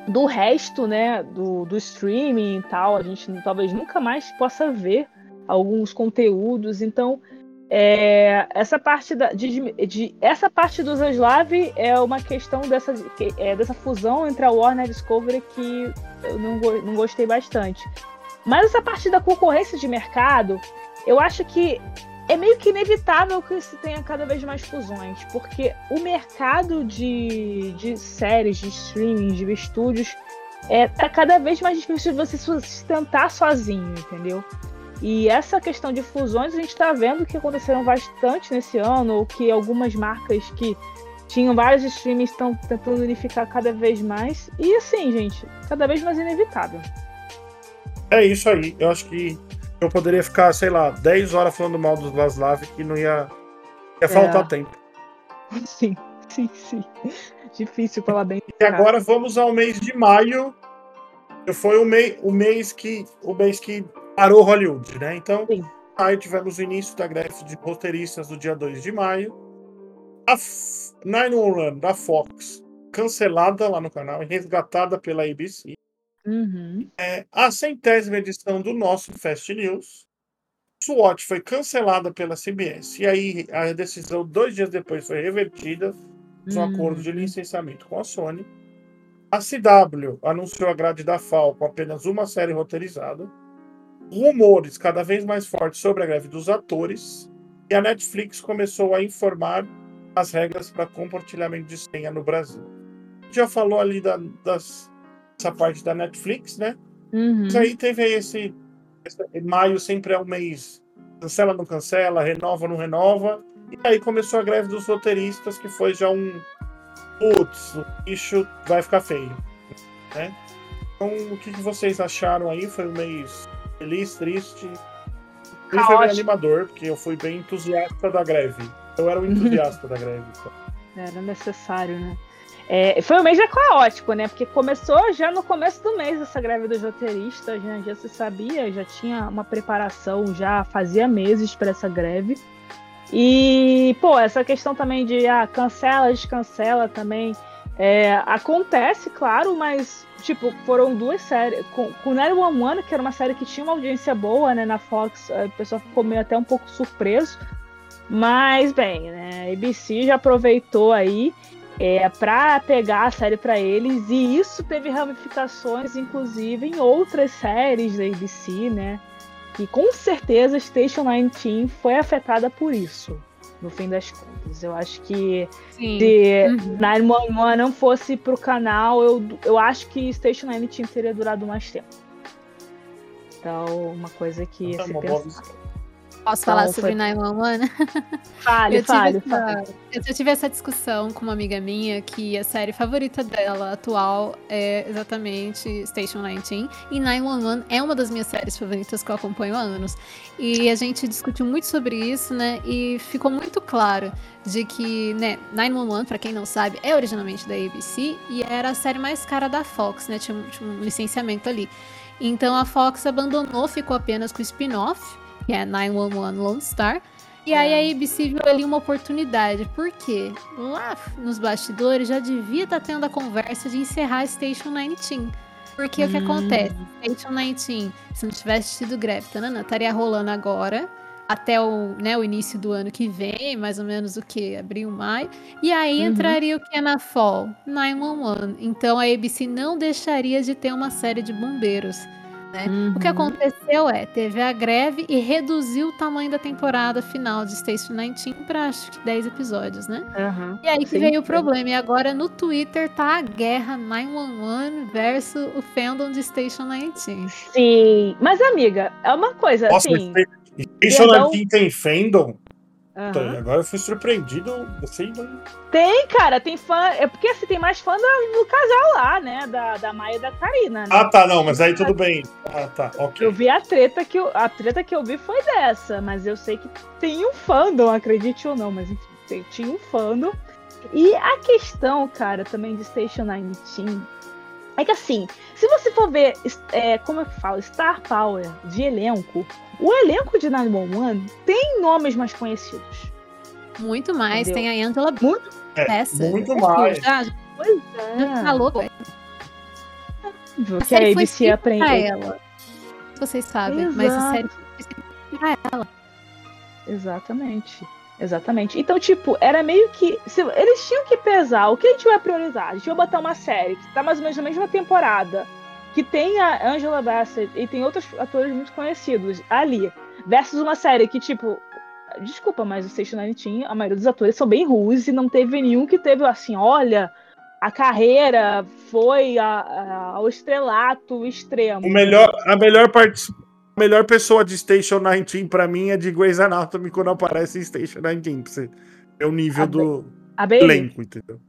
do resto, né? Do, do streaming e tal. A gente talvez nunca mais possa ver alguns conteúdos. Então, é, essa parte da, de, de, essa parte do Zaslav é uma questão dessa, é, dessa fusão entre a Warner e a Discovery que eu não, não gostei bastante. Mas essa parte da concorrência de mercado, eu acho que é meio que inevitável que se tenha cada vez mais fusões, porque o mercado de, de séries, de streaming, de estúdios, é, tá cada vez mais difícil de você sustentar sozinho, entendeu? E essa questão de fusões a gente está vendo que aconteceram bastante nesse ano, ou que algumas marcas que tinham vários streamings estão tentando unificar cada vez mais. E assim, gente, cada vez mais inevitável. É isso aí. Eu acho que eu poderia ficar, sei lá, 10 horas falando mal dos Vaslav que não ia, ia faltar é. tempo. Sim, sim, sim. Difícil falar bem. E agora vamos ao mês de maio. Foi o, mei, o mês que o mês que parou Hollywood, né? Então, sim. aí tivemos o início da greve de roteiristas do dia 2 de maio. A 911 da Fox cancelada lá no canal e resgatada pela ABC. Uhum. É, a centésima edição do nosso Fast News. SWOT foi cancelada pela CBS. E aí a decisão, dois dias depois, foi revertida no uhum. acordo de licenciamento com a Sony. A CW anunciou a grade da FAO com apenas uma série roteirizada. Rumores cada vez mais fortes sobre a greve dos atores. E a Netflix começou a informar as regras para compartilhamento de senha no Brasil. Já falou ali da, das essa parte da Netflix, né? Uhum. Mas aí teve aí esse, esse, Maio sempre é um mês. Cancela, não cancela, renova, não renova. E aí começou a greve dos roteiristas, que foi já um. Putz, o bicho vai ficar feio. Né? Então, o que, que vocês acharam aí? Foi um mês feliz, triste? Ele foi bem animador, porque eu fui bem entusiasta da greve. Eu era um entusiasta da greve. Então. Era necessário, né? É, foi um mês já caótico, né? Porque começou já no começo do mês essa greve dos roteiristas, já, já se sabia, já tinha uma preparação, já fazia meses para essa greve. E, pô, essa questão também de ah, cancela, descancela também é, acontece, claro, mas, tipo, foram duas séries. Com, com One One, que era uma série que tinha uma audiência boa, né, na Fox, a pessoa ficou meio até um pouco surpreso. Mas, bem, né, a ABC já aproveitou aí é, para pegar a série para eles, e isso teve ramificações, inclusive, em outras séries da ABC, né? E com certeza Station 19 foi afetada por isso, no fim das contas. Eu acho que Sim. se uhum. 911 não fosse pro canal, eu, eu acho que Station 19 teria durado mais tempo. Então, uma coisa que é se pensa... Posso então, falar sobre foi... 911? Fale, eu fale, tive essa, Eu tive essa discussão com uma amiga minha que a série favorita dela atual é exatamente Station 19. E 911 é uma das minhas séries favoritas que eu acompanho há anos. E a gente discutiu muito sobre isso, né? E ficou muito claro de que, né, 911, para quem não sabe, é originalmente da ABC e era a série mais cara da Fox, né? Tinha, tinha um licenciamento ali. Então a Fox abandonou, ficou apenas com o spin-off que é 911 Lone Star. E aí a ABC viu ali uma oportunidade, porque lá nos bastidores já devia estar tá tendo a conversa de encerrar Station 19. Porque hum. o que hum. acontece? Station 19, se não tivesse tido greve, tanana, estaria rolando agora, até o, né, o início do ano que vem, mais ou menos o que? Abril, maio. E aí uhum. entraria o que é na Fall? 911. Então a ABC não deixaria de ter uma série de bombeiros. Né? O que Uhum. aconteceu é, teve a greve e reduziu o tamanho da temporada final de Station 19 para acho que 10 episódios, né? Aham. E aí que Sim, veio o problema. E agora no Twitter tá a guerra 911 versus o fandom de Station 19. Sim. Mas, amiga, é uma coisa, Nossa, assim. Station Perdão. 19 tem fandom? Aham. Agora eu fui surpreendido. Sei, não. Tem, cara, tem fã. É porque assim, tem mais fã da- do casal lá, né? Da, da Maia e da Karina, né? Ah, tá, não, mas aí tudo bem. Ah, tá, ok. Eu vi a treta que eu, a treta que eu vi foi dessa, mas eu sei que tem um fandom, acredite ou não, mas enfim, tinha um fandom. E a questão, cara, também de Station 19 é que assim, se você for ver, é, como eu falo, Star Power de elenco, o elenco de 911 tem nomes mais conhecidos. Muito mais. Entendeu? Tem a Angela Muito- É, Bassett. muito mais. Já, já Pois falou, velho. Óbvio A que a série foi ABC feita pra aprende. ela. Vocês sabem, mas a Exato. série foi pra ela. Exatamente. Exatamente. Então, tipo, era meio que. se- eles tinham que pesar o que a gente vai priorizar. A gente vai botar uma série que tá mais ou menos na mesma temporada, que tem a Angela Bassett e tem outros atores muito conhecidos ali, versus uma série que, tipo. Desculpa, mas o Station 19, a maioria dos atores são bem ruins e não teve nenhum que teve assim, olha, a carreira foi a- a- ao estrelato extremo. O melhor, a melhor parte. A melhor pessoa de Station 19 pra mim é de Grey's Anatomy quando aparece em Station 19. Pra você ver o nível A do A elenco, entendeu?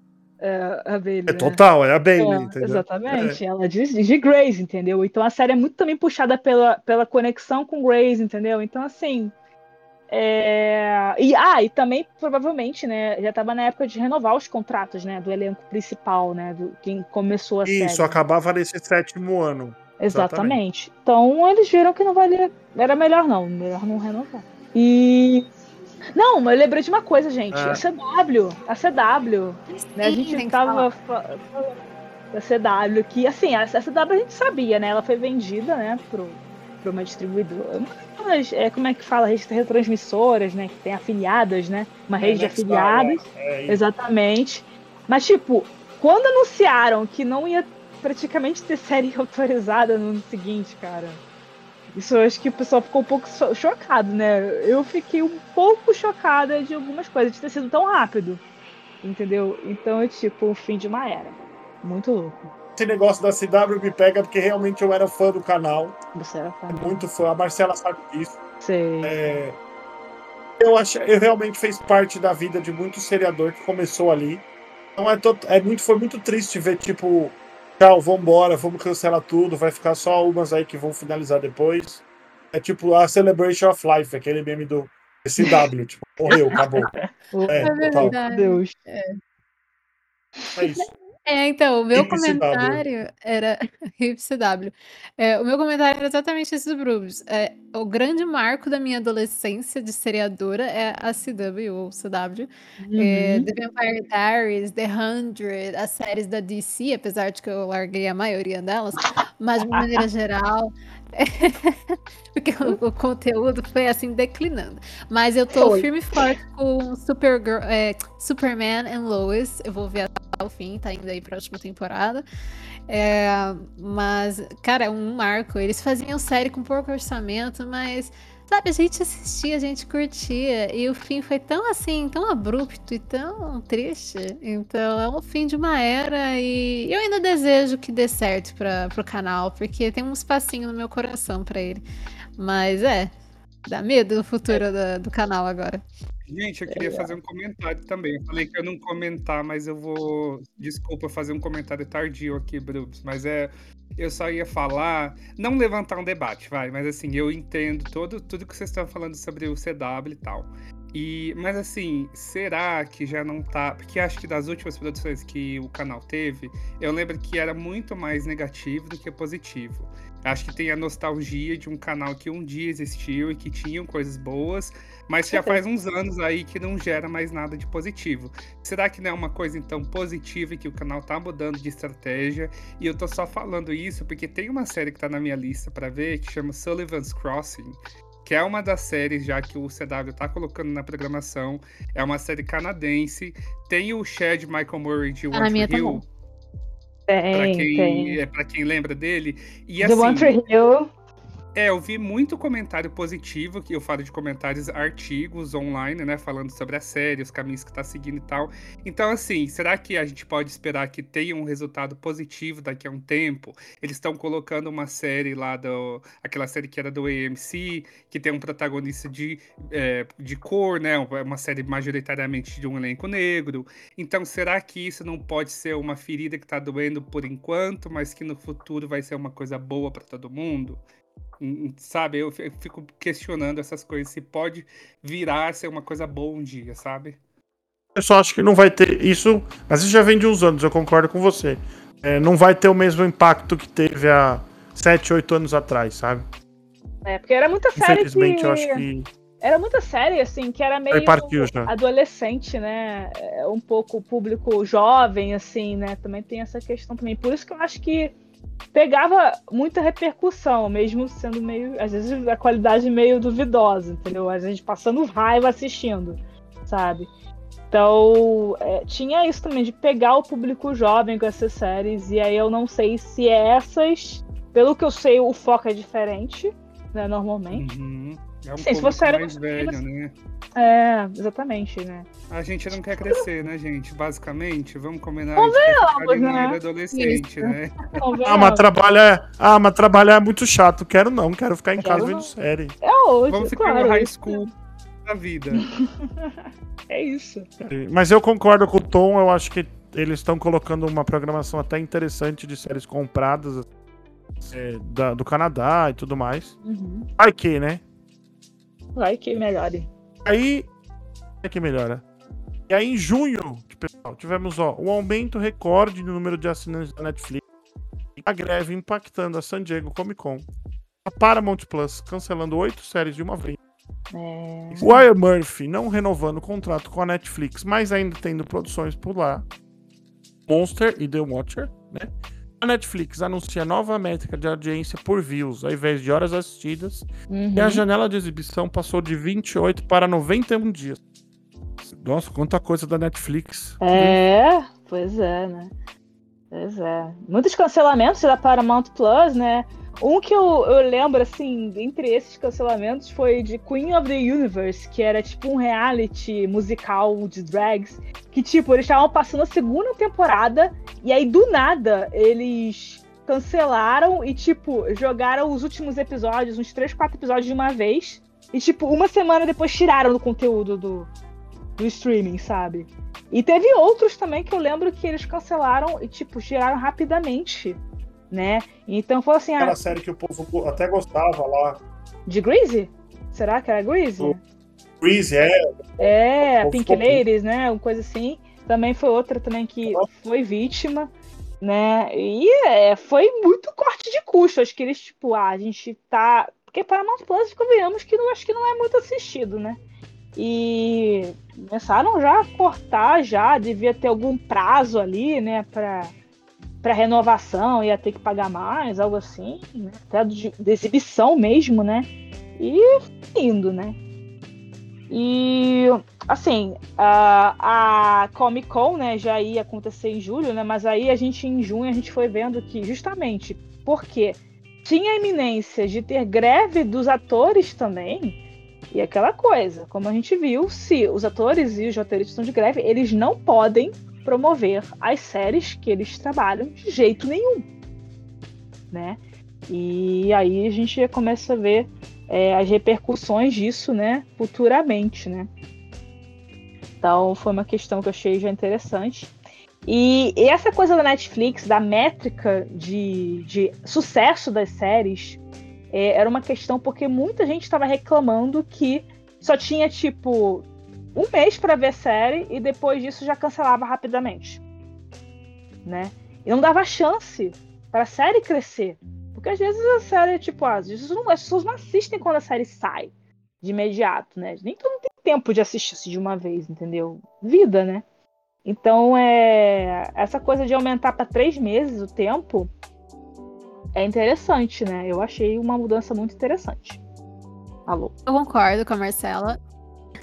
A Bailey, É né? total, é a Bailey, É, entendeu? exatamente, ela diz de Grace, entendeu? Então a série é muito também puxada pela, pela conexão com Grace, entendeu? Então, assim. é, E, ah, e também, provavelmente, né? Já tava na época de renovar os contratos, né? Do elenco principal, né? Do quem começou a Isso, série. acabava nesse sétimo ano. Exatamente. Então eles viram que não valia. Era melhor não, melhor não renovar. E. Não, mas eu lembrei de uma coisa, gente. É. A CW. A CW. Né? A gente tava falando da CW, que assim, a CW a gente sabia, né? Ela foi vendida, né, pro, pra uma distribuidora. Mas, é, como é que fala? Redes retransmissoras, né? Que tem afiliadas, né? Uma rede de Nexstar, afiliadas. É, isso. Exatamente. Mas, tipo, quando anunciaram que não ia praticamente ter série autorizada no ano seguinte, cara. Isso eu acho que o pessoal ficou um pouco cho- chocado, né? Eu fiquei um pouco chocada de algumas coisas, de ter sido tão rápido. Entendeu? Então é tipo o fim de uma era. Muito louco. Esse negócio da CW me pega porque realmente eu era fã do canal. Você era fã. Muito fã. A Marcela sabe disso. Sei. É, eu, acho, eu realmente fez parte da vida de muito seriador que começou ali. Então é, tot- é muito, foi muito triste ver, tipo, tchau, vambora, vamos cancelar tudo, vai ficar só umas aí que vão finalizar depois. É tipo a Celebration of Life, aquele meme do CW, tipo, morreu, acabou. É, É verdade. Deus. É isso. É, então, o meu comentário era. Hip CW. É, o meu comentário era exatamente esse do. É, o grande marco da minha adolescência de seriadora é a CW ou CW. É, Uhum. The Vampire Diaries, The Hundred, as séries da DC, apesar de que eu larguei a maioria delas, mas de maneira geral. porque o, o conteúdo foi assim declinando. Mas eu tô Foi. firme e forte com Supergirl, é, Superman and Lois. Eu vou ver até o fim, tá indo aí pra última temporada. É, mas, cara, é um marco. Eles faziam série com pouco orçamento, mas Sabe, a gente assistia, a gente curtia, e o fim foi tão assim, tão abrupto e tão triste. Então é um fim de uma era e eu ainda desejo que dê certo para pro canal, porque tem um espacinho no meu coração para ele. Mas é, dá medo o futuro do, do canal agora. Gente, eu queria fazer um comentário também. Eu falei que eu não comentar, mas eu vou. Desculpa fazer um comentário tardio aqui, Brooks. Mas é. Eu só ia falar. Não levantar um debate, vai. Mas assim, eu entendo todo, tudo que vocês estão falando sobre o CW e tal. E, mas assim, será que já não tá. Porque acho que das últimas produções que o canal teve, eu lembro que era muito mais negativo do que positivo. Acho que tem a nostalgia de um canal que um dia existiu e que tinham coisas boas, mas já faz uns anos aí que não gera mais nada de positivo. Será que não é uma coisa então positiva e que o canal tá mudando de estratégia? E eu tô só falando isso porque tem uma série que tá na minha lista para ver que chama Sullivan's Crossing, que é uma das séries já que o CW tá colocando na programação. É uma série canadense. Tem o Chad Michael Murray de Ah, na Watch tá Hill. bom. Tem, pra quem, tem. É, pra quem lembra dele. E, The assim, One Tree Hill. É, eu vi muito comentário positivo, que eu falo de comentários, artigos online, né, falando sobre a série, os caminhos que tá seguindo e tal. Então, assim, será que a gente pode esperar que tenha um resultado positivo daqui a um tempo? Eles estão colocando uma série lá do. aquela série que era do AMC, que tem um protagonista de, é, de cor, né? Uma série majoritariamente de um elenco negro. Então, será que isso não pode ser uma ferida que tá doendo por enquanto, mas que no futuro vai ser uma coisa boa para todo mundo? Sabe, eu fico questionando essas coisas, se pode virar ser uma coisa boa um dia, sabe? Eu só acho que não vai ter isso, mas isso já vem de uns anos, eu concordo com você. É, não vai ter o mesmo impacto que teve há 7, 8 anos atrás, sabe? É, porque era muita série Infelizmente, que... eu acho que... Era muita série, assim, que era meio adolescente, né? É, um pouco público jovem, assim, né? Também tem essa questão também. Por isso que eu acho que pegava muita repercussão, mesmo sendo meio, às vezes, a qualidade meio duvidosa, entendeu? Às vezes passando raiva assistindo, sabe? Então, é, tinha isso também de pegar o público jovem com essas séries, e aí eu não sei se essas, pelo que eu sei, o foco é diferente, né, normalmente. Uhum. É um Sim, se você era mais velho, né? É, exatamente, né? A gente não quer crescer, né, gente? Basicamente, vamos combinar Convenhamos, né? adolescente, Isso. né? Ah, mas trabalhar, ah, mas trabalhar é muito chato. Quero não, quero ficar em quero casa vendo série. É hoje, Vamos ficar claro, no high school da vida. é isso. Mas eu concordo com o Tom, eu acho que eles estão colocando uma programação até interessante de séries compradas é, da, do Canadá e tudo mais. Uhum. Vai que, né? Vai que melhore. Aí. É que melhora. E aí, em junho, pessoal, tivemos ó, um aumento recorde no número de assinantes da Netflix. A greve impactando a San Diego Comic Con. A Paramount Plus cancelando oito séries de uma vez. É... O Ryan Murphy não renovando o contrato com a Netflix, mas ainda tendo produções por lá. Monster e The Watcher, né? A Netflix anuncia nova métrica de audiência por views, ao invés de horas assistidas, uhum. e a janela de exibição passou de 28 para 91 dias. Nossa, quanta coisa da Netflix. É, pois é, né? Pois é. Muitos cancelamentos da Paramount Plus, né? Um que eu, eu lembro, assim, entre esses cancelamentos foi de Queen of the Universe, que era tipo um reality musical de drags, que tipo, eles estavam passando a segunda temporada, e aí do nada eles cancelaram e, tipo, jogaram os últimos episódios, uns três, quatro episódios de uma vez, e, tipo, uma semana depois tiraram do conteúdo do, do streaming, sabe? E teve outros também que eu lembro que eles cancelaram e, tipo, tiraram rapidamente né? Então foi assim. Aquela a... série que o povo até gostava lá. De Greasy? Será que era Greasy? O... Greasy, é. É, Pink Ladies, né? Uma coisa assim. Também foi outra também que foi vítima, né? E é, foi muito corte de custo. Acho que eles, tipo, ah, a gente tá. Porque Paramount Plus, convenhamos que não acho que não é muito assistido, né? E começaram já a cortar, já devia ter algum prazo ali, né, para para renovação ia ter que pagar mais, algo assim, né? até de, de, exibição mesmo, né? E indo, né? E assim, a, a Comic Con, né, já ia acontecer em julho, né? Mas aí a gente em junho a gente foi vendo que justamente porque tinha a iminência de ter greve dos atores também. E aquela coisa, como a gente viu, se os atores e os roteiristas estão de greve, eles não podem promover as séries que eles trabalham de jeito nenhum, né? E aí a gente começa a ver é, as repercussões disso, né, futuramente, né? Então foi uma questão que eu achei já interessante. E, essa coisa da Netflix, da métrica de, de sucesso das séries, é, era uma questão porque muita gente estava reclamando que só tinha tipo um mês para ver série e depois disso já cancelava rapidamente. Né? E não dava chance para a série crescer. Porque às vezes a série, tipo, às vezes não, as pessoas não assistem quando a série sai de imediato, né? Nem todo mundo tem tempo de assistir assim de uma vez, entendeu? Vida, né? Então, é essa coisa de aumentar para três meses o tempo é interessante, né? Eu achei uma mudança muito interessante. Alô? Eu concordo com a Marcela.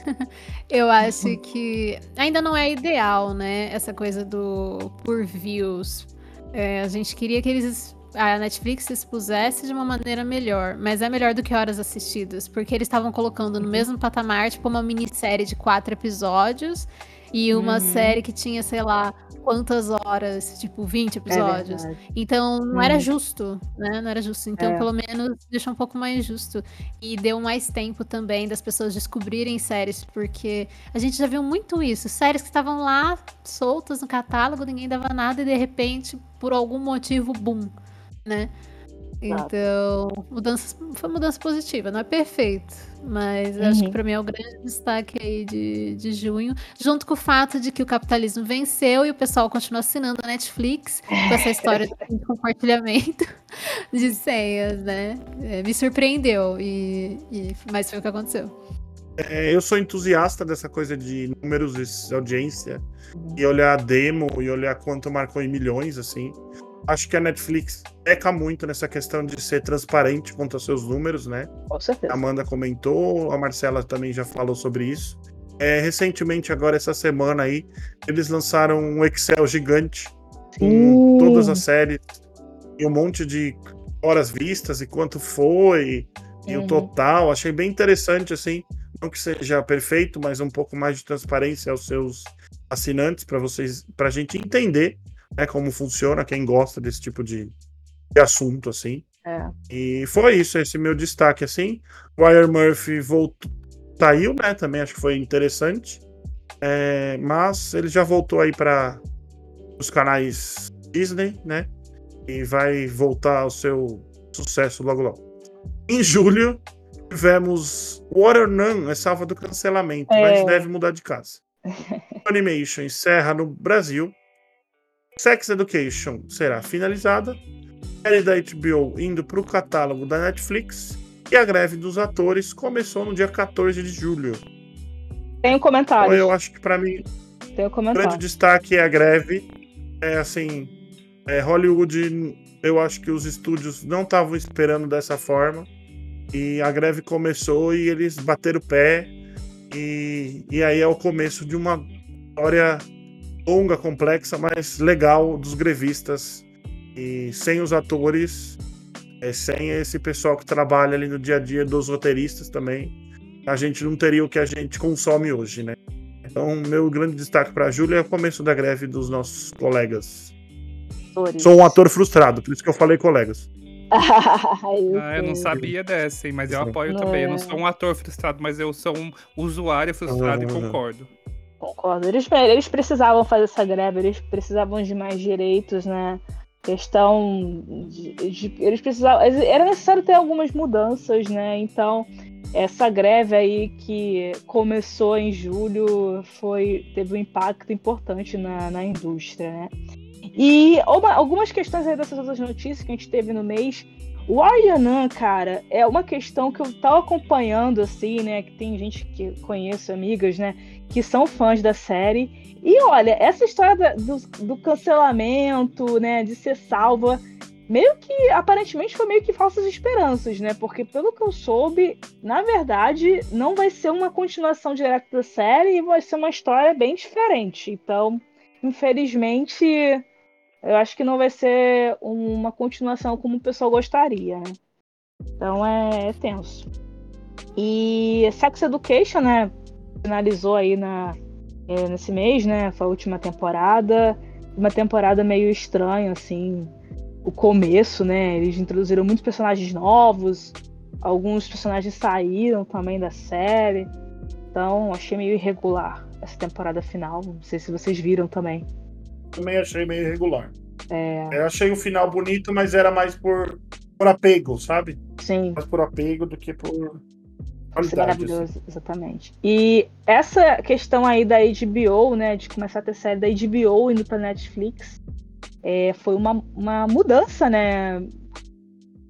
eu acho que ainda não é ideal, né? Essa coisa do por views. É, a gente queria que eles a Netflix se expusesse de uma maneira melhor, mas é melhor do que horas assistidas, porque eles estavam colocando no uhum. mesmo patamar, tipo, uma minissérie de quatro episódios e uma uhum. série que tinha, sei lá, quantas horas, tipo 20 é episódios. É então não hum. era justo, né? Não era justo. Então, é. pelo menos deixou um pouco mais justo. E deu mais tempo também das pessoas descobrirem séries, porque a gente já viu muito isso. Séries que estavam lá soltas no catálogo, ninguém dava nada e de repente, por algum motivo, boom, né? Então, mudança, foi mudança positiva, não é perfeito, mas uhum. acho que uhum. para mim é o grande destaque aí de, de junho, junto com o fato de que o capitalismo venceu e o pessoal continua assinando a Netflix com essa história de compartilhamento de senhas, né? É, me surpreendeu, e, e, mas foi o que aconteceu. É, eu sou entusiasta dessa coisa de números de audiência e olhar a demo e olhar quanto marcou em milhões, assim acho que a Netflix peca muito nessa questão de ser transparente quanto aos seus números, né? Com certeza. A Amanda comentou, a Marcela também já falou sobre isso. É, recentemente, agora essa semana aí, eles lançaram um Excel gigante com todas as séries e um monte de horas vistas e quanto foi e uhum. o total. Achei bem interessante, assim. Não que seja perfeito, mas um pouco mais de transparência aos seus assinantes para vocês, para a gente entender né, como funciona, quem gosta desse tipo de, de assunto, assim. É. E foi isso, esse meu destaque, assim. Wire Murphy voltou, saiu, né, também acho que foi interessante. É, mas ele já voltou aí para os canais Disney, né? E vai voltar ao seu sucesso logo logo. Em julho, tivemos Water None, é salva do cancelamento, é. mas deve mudar de casa. Animation encerra no Brasil Sex Education será finalizada, série da HBO indo para o catálogo da Netflix e a greve dos atores começou no dia 14 de julho. Tem um comentário. Então, eu acho que para mim Tem um comentário. grande destaque é a greve. É assim, é, Hollywood, eu acho que os estúdios não estavam esperando dessa forma e a greve começou e eles bateram o pé e, e aí é o começo de uma história longa, complexa, mas legal dos grevistas. E sem os atores, é, sem esse pessoal que trabalha ali no dia a dia dos roteiristas também, a gente não teria o que a gente consome hoje, né? Então, meu grande destaque para a Júlia é o começo da greve dos nossos colegas. Atores. Sou um ator frustrado, por isso que eu falei colegas. ah, eu não sabia dessa, hein, mas eu apoio não também. É. Eu não sou um ator frustrado, mas eu sou um usuário frustrado ah, e concordo. Concordo. Eles, eles precisavam fazer essa greve, eles precisavam de mais direitos, né? Questão de, de, eles precisavam. Era necessário ter algumas mudanças, né? Então, essa greve aí que começou em julho foi teve um impacto importante na, na indústria, né? E uma, algumas questões aí dessas outras notícias que a gente teve no mês. O Aryanan, cara, é uma questão que eu tava acompanhando, assim, né? Que tem gente que conheço, amigas, né? Que são fãs da série. E olha, essa história do, do cancelamento, né, de ser salva, meio que aparentemente foi meio que falsas esperanças, né? Porque pelo que eu soube, na verdade, não vai ser uma continuação direta da série e vai ser uma história bem diferente. Então, infelizmente, eu acho que não vai ser uma continuação como o pessoal gostaria, né? Então é, é tenso. E Sex Education, né? Finalizou aí na, é, nesse mês, né? Foi a última temporada. Uma temporada meio estranha, assim. O começo, né? Eles introduziram muitos personagens novos. Alguns personagens saíram também da série. Então, achei meio irregular essa temporada final. Não sei se vocês viram também. Também achei meio irregular. É... Eu achei o final bonito, mas era mais por, por apego, sabe? Sim. Mais por apego do que por isso é maravilhoso, assim. exatamente. E essa questão aí da HBO, né, de começar a ter série da HBO indo pra Netflix, é, foi uma, uma mudança, né?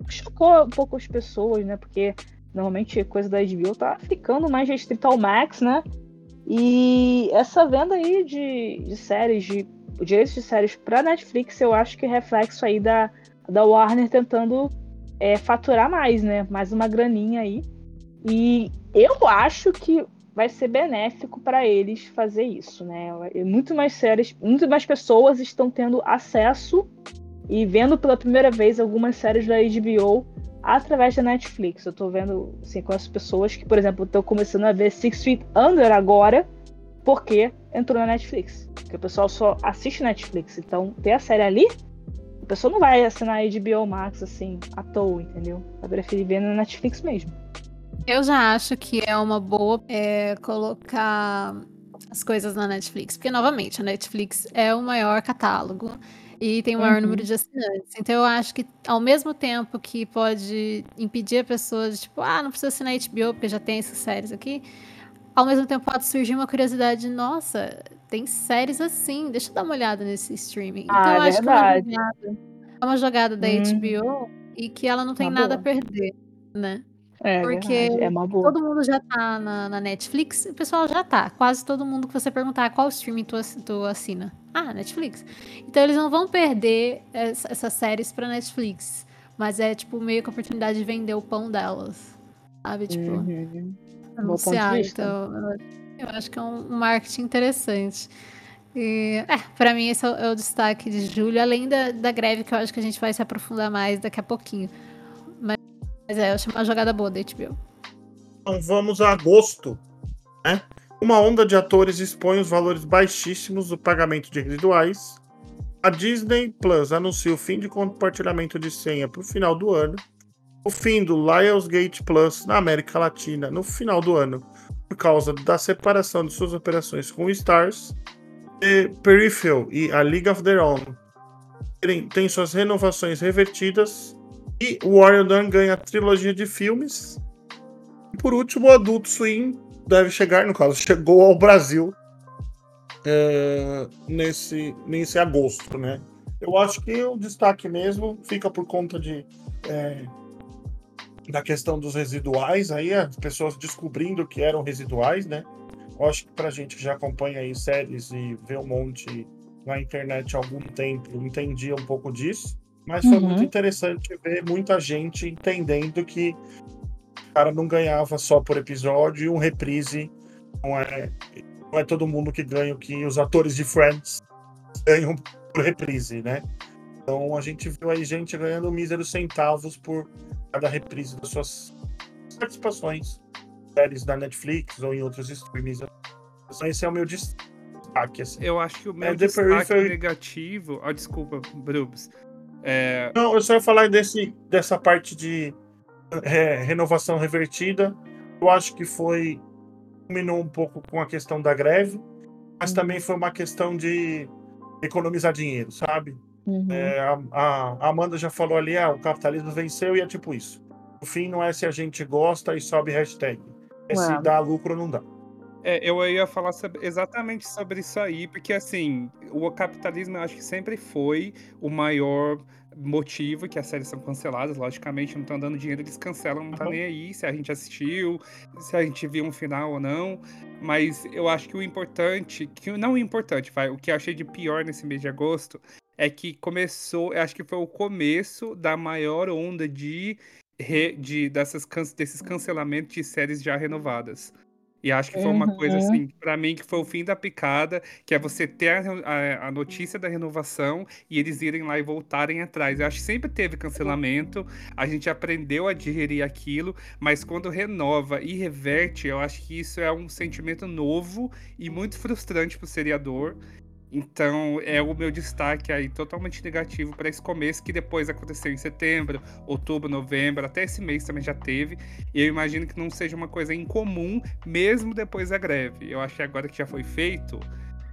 Chocou um pouco as pessoas, né? Porque normalmente coisa da HBO tá ficando mais restrita ao Max, né? E essa venda aí de, de séries, de direitos de séries pra Netflix, eu acho que é reflexo aí da, da Warner tentando é, faturar mais, né? Mais uma graninha aí. E eu acho que vai ser benéfico para eles fazer isso, né? Muito mais séries, muito mais pessoas estão tendo acesso e vendo pela primeira vez algumas séries da HBO através da Netflix. Eu tô vendo, assim, com as pessoas que, por exemplo, estão começando a ver Six Feet Under agora, porque entrou na Netflix. Porque o pessoal só assiste Netflix. Então, ter a série ali, a pessoa não vai assinar HBO Max, assim, à toa, entendeu? Vai preferir ver na Netflix mesmo. Eu já acho que é uma boa é, colocar as coisas na Netflix. Porque, novamente, a Netflix é o maior catálogo e tem o maior uhum. número de assinantes. Então, eu acho que, ao mesmo tempo que pode impedir a pessoa de, tipo, ah, não precisa assinar HBO porque já tem essas séries aqui, ao mesmo tempo pode surgir uma curiosidade, nossa, tem séries assim, deixa eu dar uma olhada nesse streaming. Então, ah, eu acho verdade. que é uma jogada, é uma jogada da uhum. HBO e que ela não tem uma nada boa. a perder, né? É, Porque é todo mundo já tá na, na, Netflix, o pessoal já tá. Quase todo mundo que você perguntar qual streaming tu, tu assina. Ah, Netflix. Então eles não vão perder essa, essas séries pra Netflix. Mas é, tipo, meio que a oportunidade de vender o pão delas. Sabe? Tipo, uhum. anunciar. Então, eu acho que é um marketing interessante. E, é, pra mim esse é o, é o, destaque de julho, além da, da greve, que eu acho que a gente vai se aprofundar mais daqui a pouquinho. Mas é, eu acho uma jogada boa da HBO. Então vamos a agosto, né? Uma onda de atores expõe os valores baixíssimos do pagamento de residuais. A Disney Plus anuncia o fim de compartilhamento de senha para o final do ano. O fim do Lionsgate Plus na América Latina no final do ano, por causa da separação de suas operações com o Stars. E Peripheral e a League of Their Own têm suas renovações revertidas e o Warrior Dunn ganha a trilogia de filmes. E por último, o Adult Swim deve chegar, no caso, chegou ao Brasil é, nesse, nesse agosto, né? Eu acho que o destaque mesmo fica por conta de é, da questão dos residuais, aí as pessoas descobrindo que eram residuais, né? Eu acho que pra gente que já acompanha aí séries e vê um monte na internet há algum tempo, entendia um pouco disso. Mas foi uhum. muito interessante ver muita gente entendendo que o cara não ganhava só por episódio, um reprise não é, não é todo mundo que ganha o que os atores de Friends ganham por reprise, né? Então a gente viu aí gente ganhando míseros centavos por cada reprise das suas participações, séries da Netflix ou em outros streams. Então, esse é o meu destaque. Assim. Eu acho que o meu é, destaque negativo. Oh, desculpa, Brubs. É... Não, eu só ia falar desse, dessa parte de é, renovação revertida. Eu acho que foi. Culminou um pouco com a questão da greve, mas uhum. também foi uma questão de economizar dinheiro, sabe? Uhum. É, a, a, Amanda já falou ali: ah, o capitalismo venceu e é tipo isso. O fim não é se a gente gosta e sobe hashtag. É se dá lucro ou não dá. É, eu ia falar sobre, exatamente sobre isso aí, porque assim, o capitalismo eu acho que sempre foi o maior motivo que as séries são canceladas, logicamente, não estão dando dinheiro, eles cancelam, não tá nem aí se a gente assistiu, se a gente viu um final ou não. Mas eu acho que o importante, que não o importante, vai, o que eu achei de pior nesse mês de agosto é que começou, eu acho que foi o começo da maior onda de, de dessas, desses cancelamentos de séries já renovadas. E acho que foi uma uhum. coisa assim, para mim, que foi o fim da picada, que é você ter a, a, a, notícia da renovação e eles irem lá e voltarem atrás. Eu acho que sempre teve cancelamento, a gente aprendeu a digerir aquilo, mas quando renova e reverte, eu acho que isso é um sentimento novo e muito frustrante pro seriador. Então é o meu destaque aí totalmente negativo para esse começo que depois aconteceu em setembro, outubro, novembro, até esse mês também já teve. E eu imagino que não seja uma coisa incomum mesmo depois da greve. Eu acho que agora que já foi feito,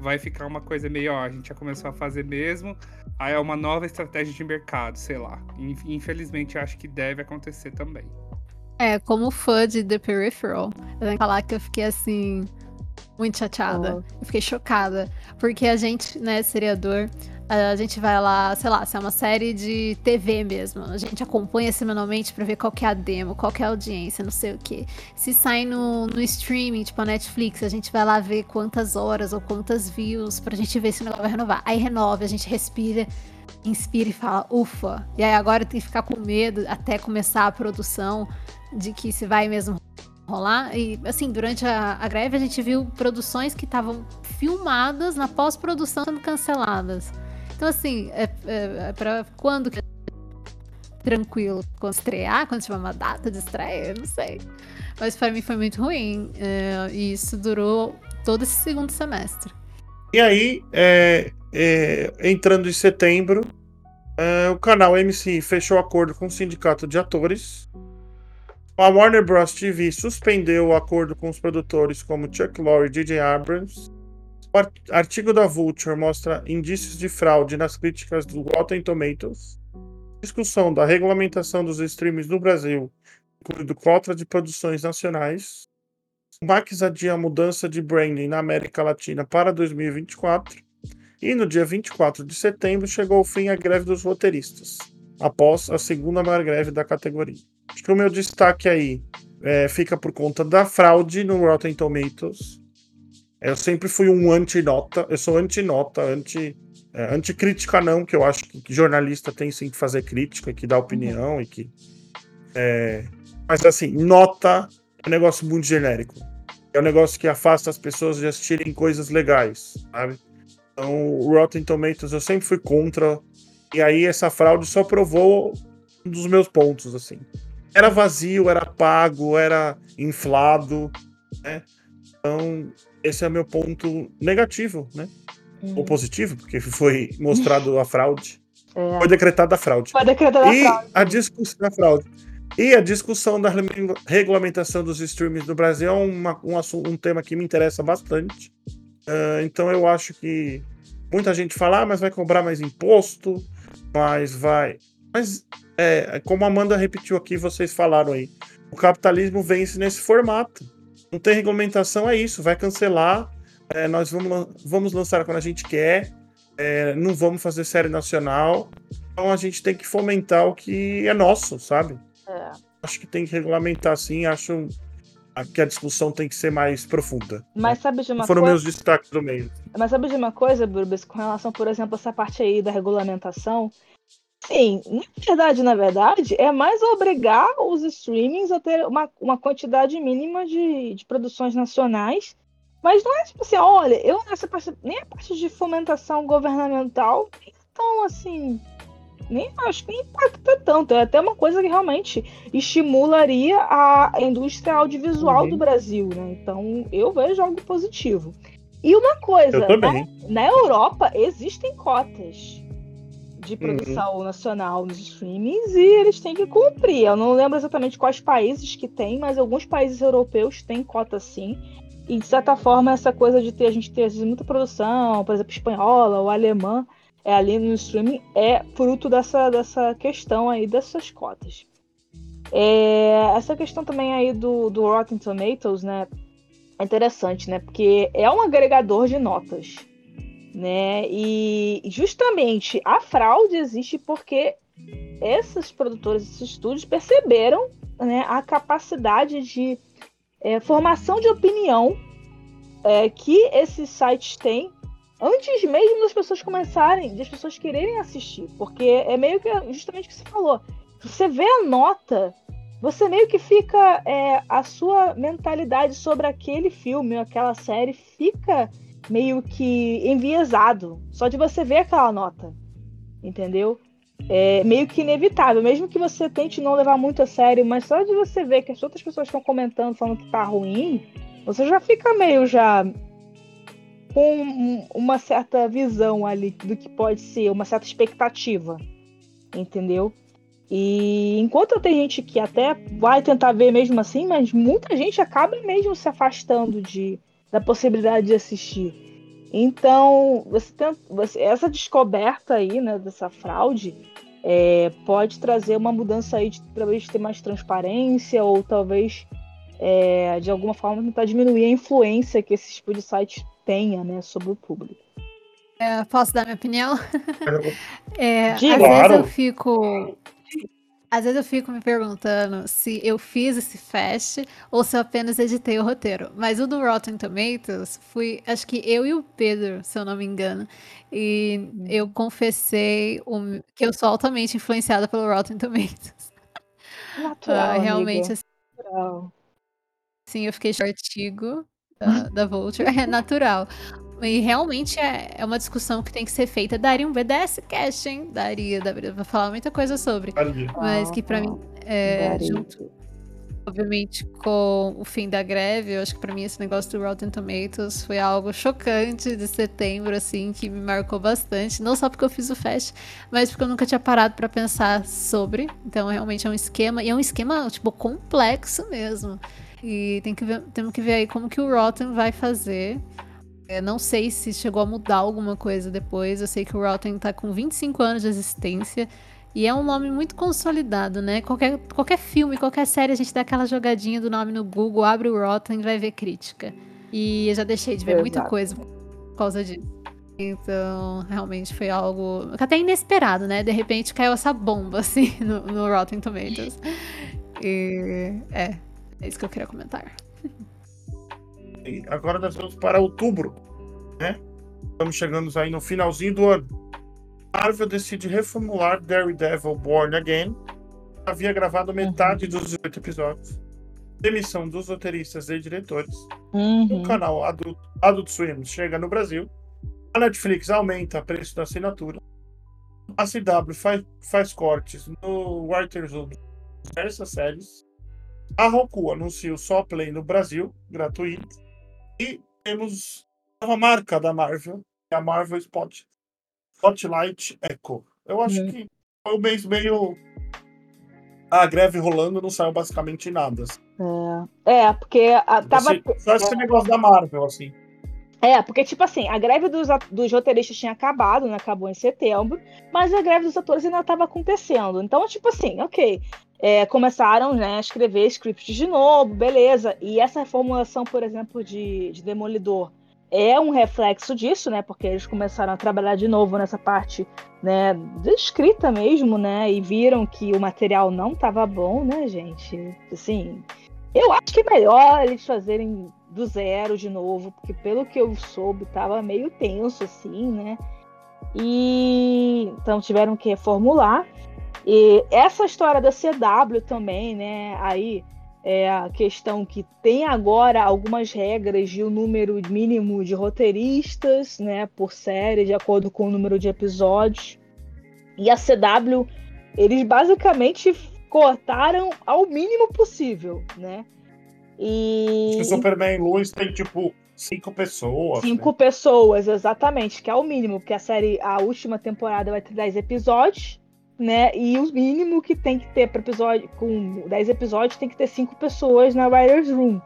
vai ficar uma coisa meio, ó, a gente já começou a fazer mesmo, aí é uma nova estratégia de mercado, sei lá. Infelizmente acho que deve acontecer também. É, como fã de The Peripheral, eu tenho que falar que eu fiquei assim, muito chateada. Oh. Eu fiquei chocada. Porque a gente, né, seriador, a gente vai lá, sei lá, se é uma série de TV mesmo. A gente acompanha semanalmente pra ver qual que é a demo, qual que é a audiência, não sei o quê. Se sai no, no streaming, tipo a Netflix, a gente vai lá ver quantas horas ou quantas views pra gente ver se o negócio vai renovar. Aí renova, a gente respira, inspira e fala, ufa. E aí agora tem que ficar com medo até começar a produção de que se vai mesmo rolar. E, assim, durante a, a greve a gente viu produções que estavam filmadas na pós-produção sendo canceladas. Então, assim, é, é, é pra quando que tranquilo? Quando estrear? Quando tiver uma data de estreia? Não sei. Mas para mim foi muito ruim. É, e isso durou todo esse segundo semestre. E aí, é, é, entrando em setembro, é, o canal MC fechou acordo com o sindicato de atores. A Warner Bros. TV suspendeu o acordo com os produtores como Chuck Lorre e DJ Abrams. O artigo da Vulture mostra indícios de fraude nas críticas do Rotten Tomatoes. Discussão da regulamentação dos streams no Brasil, incluindo cota de produções nacionais. O Max adia a mudança de branding na América Latina para 2024. E no dia 24 de setembro chegou ao fim a greve dos roteiristas, após a segunda maior greve da categoria. Acho que o meu destaque aí é, fica por conta da fraude no Rotten Tomatoes. Eu sempre fui um anti-nota, eu sou anti-nota, anti, é, anti-crítica não, que eu acho que, jornalista tem sim que fazer crítica, que dá opinião e que... É, mas assim, nota é um negócio muito genérico. É um negócio que afasta as pessoas de assistirem coisas legais, sabe? Então, o Rotten Tomatoes eu sempre fui contra. E aí essa fraude só provou um dos meus pontos, assim. Era vazio, era pago, era inflado, né? Então, esse é meu ponto negativo, né? Uhum. Ou positivo, porque foi mostrado a fraude. É. Foi decretada a fraude. Foi decretada a e fraude. a discussão da fraude. E a discussão da regulamentação dos streams no Brasil é uma, um, um tema que me interessa bastante. Uh, então eu acho que muita gente fala, ah, mas vai cobrar mais imposto, mas vai. Mas, é, como a Amanda repetiu aqui, vocês falaram aí, o capitalismo vence nesse formato. Não tem regulamentação, é isso, vai cancelar, é, nós vamos, vamos lançar quando a gente quer, é, não vamos fazer série nacional. Então a gente tem que fomentar o que é nosso, sabe? É. Acho que tem que regulamentar sim, acho que a discussão tem que ser mais profunda. Mas né? sabe de uma Foram coisa... meus destaques do meio. Mas sabe de uma coisa, Burbis, com relação, por exemplo, a essa parte aí da regulamentação? Sim, na verdade, na verdade, é mais obrigar os streamings a ter uma, uma quantidade mínima de, de produções nacionais. Mas não é tipo assim, olha, eu nessa parte, nem a parte de fomentação governamental, então assim, nem acho que impacta tanto. É até uma coisa que realmente estimularia a indústria audiovisual uhum. do Brasil, né? Então eu vejo algo positivo. E uma coisa, né? na Europa existem cotas de produção uhum. nacional nos streamings e eles têm que cumprir. Eu não lembro exatamente quais países que tem, mas alguns países europeus têm cota sim. E de certa forma essa coisa de ter a gente ter muita produção, por exemplo, espanhola ou alemã, é, ali no streaming é fruto dessa, dessa questão aí dessas cotas. É, essa questão também aí do, do Rotten Tomatoes, né, é interessante, né, porque é um agregador de notas, né, e justamente a fraude existe porque esses produtores, esses estúdios perceberam, né, a capacidade de é, formação de opinião é, que esses sites têm antes mesmo das pessoas começarem, das pessoas quererem assistir. Porque é meio que justamente o que você falou. Você vê a nota, você meio que fica. É, a sua mentalidade sobre aquele filme, aquela série, fica meio que enviesado. Só de você ver aquela nota. Entendeu? É meio que inevitável. Mesmo que você tente não levar muito a sério, mas só de você ver que as outras pessoas estão comentando, falando que tá ruim, você já fica meio já com uma certa visão ali do que pode ser, uma certa expectativa, entendeu? E enquanto tem gente que até vai tentar ver mesmo assim, mas muita gente acaba mesmo se afastando de, da possibilidade de assistir. Então, você tem, você, essa descoberta aí, né, dessa fraude, é, pode trazer uma mudança aí de talvez ter mais transparência ou talvez é, de alguma forma tentar diminuir a influência que esses tipo de sites tenha né, sobre o público. É, posso dar minha opinião? é, às claro. vezes eu fico. Às vezes eu fico me perguntando se eu fiz esse fest ou se eu apenas editei o roteiro. Mas o do Rotten Tomatoes fui, acho que eu e o Pedro, se eu não me engano. E eu confessei um, que eu sou altamente influenciada pelo Rotten Tomatoes. Natural, uh, realmente, assim, Natural. Sim, eu fiquei de artigo da, da Vulture, é natural. E realmente é, é uma discussão que tem que ser feita. Daria um BDS Cast, hein? Daria, daria pra falar muita coisa sobre. Ali. Mas que pra mim, é, Daria. junto, obviamente, com o fim da greve, eu acho que pra mim esse negócio do Rotten Tomatoes foi algo chocante de setembro, assim, que me marcou bastante. Não só porque eu fiz o Fest, mas porque eu nunca tinha parado pra pensar sobre. Então, realmente é um esquema, e é um esquema, tipo, complexo mesmo. E tem que ver, temos que ver aí como que o Rotten vai fazer. Eu não sei se chegou a mudar alguma coisa depois. Eu sei que o Rotten tá com 25 anos de existência. E é um nome muito consolidado, né? Qualquer, qualquer filme, qualquer série, a gente dá aquela jogadinha do nome no Google, abre o Rotten e vai ver crítica. E eu já deixei de ver muita coisa por causa disso. Então, realmente foi algo até inesperado, né? De repente caiu essa bomba, assim, no, no Rotten Tomatoes. E é, é isso que eu queria comentar. E agora nós vamos para outubro, né? Estamos chegando aí no finalzinho do ano. Marvel decide reformular Daredevil Born Again. Havia gravado metade dos 18 episódios. Demissão dos roteiristas e diretores. O Uhum. canal Adult, Adult Swim chega no Brasil. A Netflix aumenta o preço da assinatura. A CW faz, faz cortes no Writers Room diversas séries. A Roku anuncia o Só Play no Brasil, gratuito. E temos nova marca da Marvel, que é a Marvel Spot, Spotlight Echo. Eu acho Uhum. que foi um mês meio. A greve rolando não saiu basicamente nada. assim. É, porque a, tava. Esse- só esse negócio da Marvel, assim. É, porque, tipo assim, a greve dos, dos roteiristas tinha acabado, né? Acabou em setembro, mas a greve dos atores ainda estava acontecendo. Então, tipo assim, ok. É, começaram né, a escrever scripts de novo, beleza. E essa reformulação, por exemplo, de, de Demolidor é um reflexo disso, né? Porque eles começaram a trabalhar de novo nessa parte né, de escrita mesmo, né? E viram que o material não estava bom, né, gente? Assim, eu acho que é melhor eles fazerem do zero de novo, porque pelo que eu soube, tava meio tenso, assim, né? E então tiveram que reformular. E essa história da CW também, né? Aí é a questão que tem agora algumas regras de um número mínimo de roteiristas, né, por série, de acordo com o número de episódios. E a CW, eles basicamente cortaram ao mínimo possível, né? E O Superman Luz tem, tipo, cinco pessoas. Cinco né? pessoas, exatamente, que é o mínimo, porque a série, a última temporada vai ter 10 episódios, né? E o mínimo que tem que ter para episódio, com 10 episódios, tem que ter cinco pessoas na Writer's Room.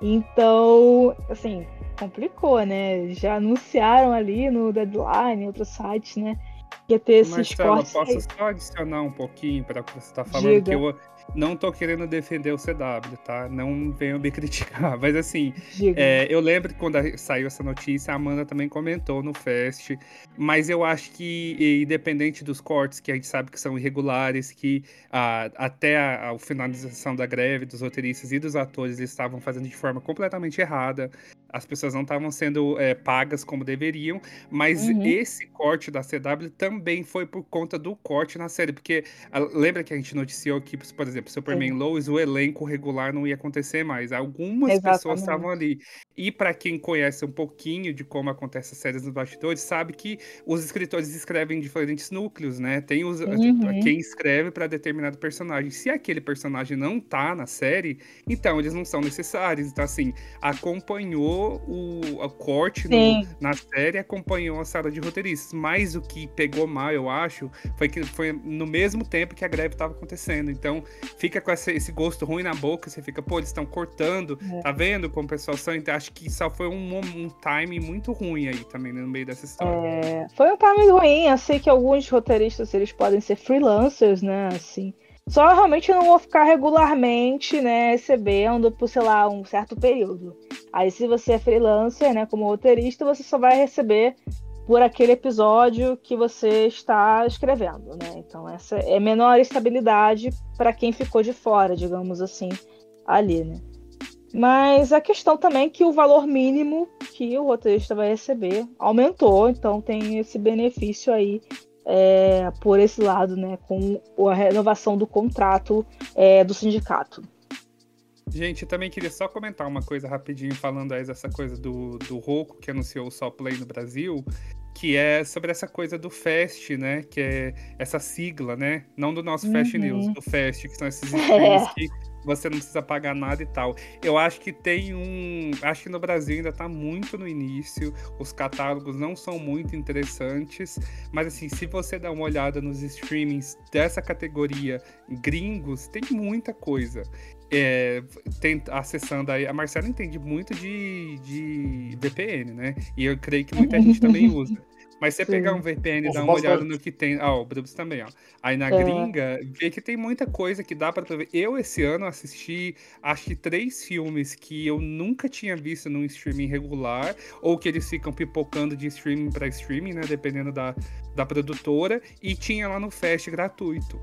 Então, assim, complicou, né? Já anunciaram ali no Deadline, em outros sites, né? Que ia ter esses Marcelo, cortes. posso aí. só adicionar um pouquinho para o que você está falando, Diga. que eu não tô querendo defender o CW, tá? Não venham me criticar, mas assim, é, eu lembro que quando a- saiu essa notícia, a Amanda também comentou no Fest, mas eu acho que, independente dos cortes, que a gente sabe que são irregulares, que ah, até a, a finalização da greve dos roteiristas e dos atores eles estavam fazendo de forma completamente errada, as pessoas não estavam sendo é, pagas como deveriam, mas Uhum. esse corte da CW também foi por conta do corte na série, porque ah, lembra que a gente noticiou que, por exemplo, Superman Lois, o elenco regular não ia acontecer mais. Algumas pessoas Exatamente. estavam ali. E para quem conhece um pouquinho de como acontece as séries nos bastidores, sabe que os escritores escrevem em diferentes núcleos, né? Tem os, Uhum. quem escreve para determinado personagem. Se aquele personagem não tá na série, então eles não são necessários. Então, assim, acompanhou o, o corte no- na série, acompanhou a sala de roteiristas. Mas o que pegou mal, eu acho, foi que foi no mesmo tempo que a greve estava acontecendo. Então, fica com esse, esse gosto ruim na boca, você fica, pô, eles estão cortando, É. tá vendo como o pessoal são? Então, acho que só foi um, um time muito ruim aí também no meio dessa história. É, foi um timing ruim. Eu sei que alguns roteiristas eles podem ser freelancers, né? Assim. Só realmente não vou ficar regularmente, né, recebendo por, sei lá, um certo período. Aí, se você é freelancer, né, como roteirista, você só vai receber por aquele episódio que você está escrevendo, né? Então, essa é menor estabilidade para quem ficou de fora, digamos assim, ali, né? Mas a questão também é que o valor mínimo que o roteirista vai receber aumentou, então tem esse benefício aí é, por esse lado, né, com a renovação do contrato é, do sindicato. Gente, eu também queria só comentar uma coisa rapidinho, falando aí dessa coisa do, do Roku, que anunciou o Só Play no Brasil, que é sobre essa coisa do Fast, né? Que é essa sigla, né? Não do nosso Fast Uhum. News, do Fast, que são esses streams que você não precisa pagar nada e tal. Eu acho que tem um. Acho que no Brasil ainda tá muito no início, os catálogos não são muito interessantes, mas assim, se você dá uma olhada nos streamings dessa categoria gringos, tem muita coisa. É, tem, acessando aí, a Marcela entende muito de, de VPN, né? E eu creio que muita gente também usa. Mas você Sim. pegar um VPN e dar uma olhada no que tem. Ah, o Brubs também, ó. Aí na É. gringa, vê que tem muita coisa que dá pra ver. Eu, esse ano, assisti acho que três filmes que eu nunca tinha visto num streaming regular, ou que eles ficam pipocando de streaming pra streaming, né? Dependendo da, da produtora, e tinha lá no Fast gratuito.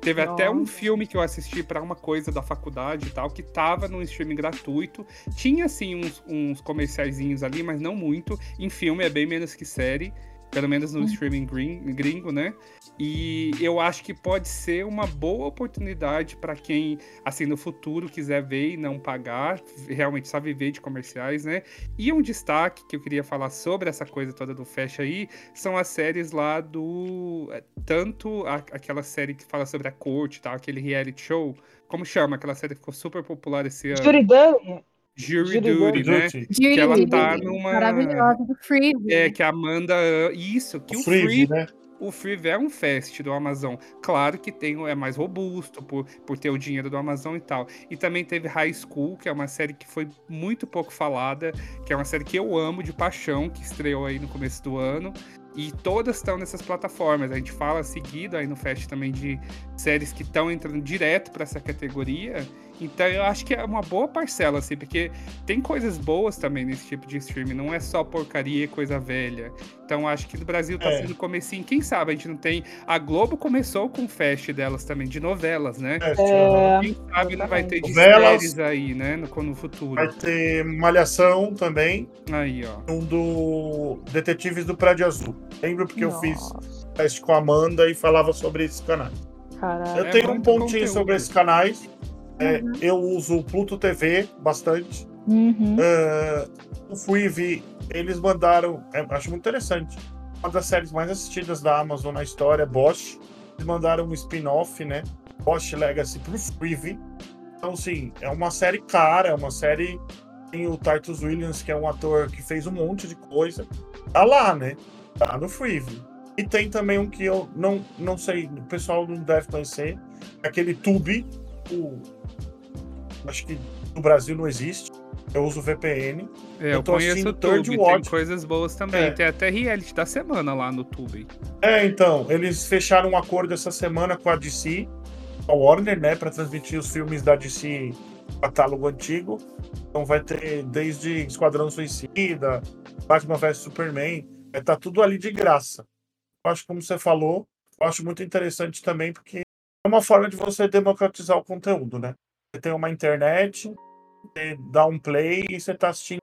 Teve até um Nossa. filme que eu assisti pra uma coisa da faculdade e tal, que tava no streaming gratuito. Tinha, assim, uns, uns comerciaizinhos ali, mas não muito. Em filme é bem menos que série. Pelo menos no Hum. streaming gring- gringo, né? E eu acho que pode ser uma boa oportunidade para quem, assim, no futuro quiser ver e não pagar, realmente só viver de comerciais, né? E um destaque que eu queria falar sobre essa coisa toda do Fecha aí são as séries lá do. é, Tanto a- aquela série que fala sobre a corte, tal, aquele reality show. Como chama? Aquela série que ficou super popular esse ano. Dunn, Jury Jury Duty, né? Duty, Que ela tá numa. Maravilhosa do Freeze. É, que a Amanda. Isso, que o o Freeze, Free né? o Free é um fest do Amazon. Claro que tem, é mais robusto por, por ter o dinheiro do Amazon e tal. E também teve High School, que é uma série que foi muito pouco falada, que é uma série que eu amo de paixão, que estreou aí no começo do ano. E todas estão nessas plataformas. A gente fala seguido aí no Fest também de séries que estão entrando direto para essa categoria. Então eu acho que é uma boa parcela, assim, porque tem coisas boas também nesse tipo de streaming, não é só porcaria e coisa velha. Então acho que no Brasil tá É. sendo comecinho. Quem sabe a gente não tem. A Globo começou com o Fest delas também, de novelas, né? É, É, Quem sabe não vai ter de Novelas. séries aí, né? No, no futuro. Vai ter Malhação também, Aí, ó. um do Detetives do Prédio Azul. Lembro porque eu fiz Nossa, teste com a Amanda e falava sobre esses canais. Caralho. Eu É tenho um muito pontinho conteúdo. sobre esses canais. É, Uhum. Eu uso o Pluto TV bastante. Uhum. É, o Freevee, eles mandaram. é, acho muito interessante. Uma das séries mais assistidas da Amazon na história, Bosch. Eles mandaram um spin-off, né? Bosch Legacy pro Freevee. Então, assim, é uma série cara, é uma série. Tem o Titus Williams, que é um ator que fez um monte de coisa. Tá lá, né? Tá no Freevee. E tem também um que eu não, não sei, o pessoal não deve conhecer. Aquele Tube. O, acho que no Brasil não existe. Eu uso VPN. É, Eu eu tô conheço o Tube, tem coisas boas também. É. Tem até reality da semana lá no Tube. É, então, eles fecharam um acordo essa semana com a DC, a Warner, né, para transmitir os filmes da DC catálogo antigo. Então vai ter desde Esquadrão Suicida, Batman vs Superman, vai estar tudo ali de graça. Eu acho, como você falou, eu acho muito interessante também porque é uma forma de você democratizar o conteúdo, né? Você tem uma internet, você dá um play e você está assistindo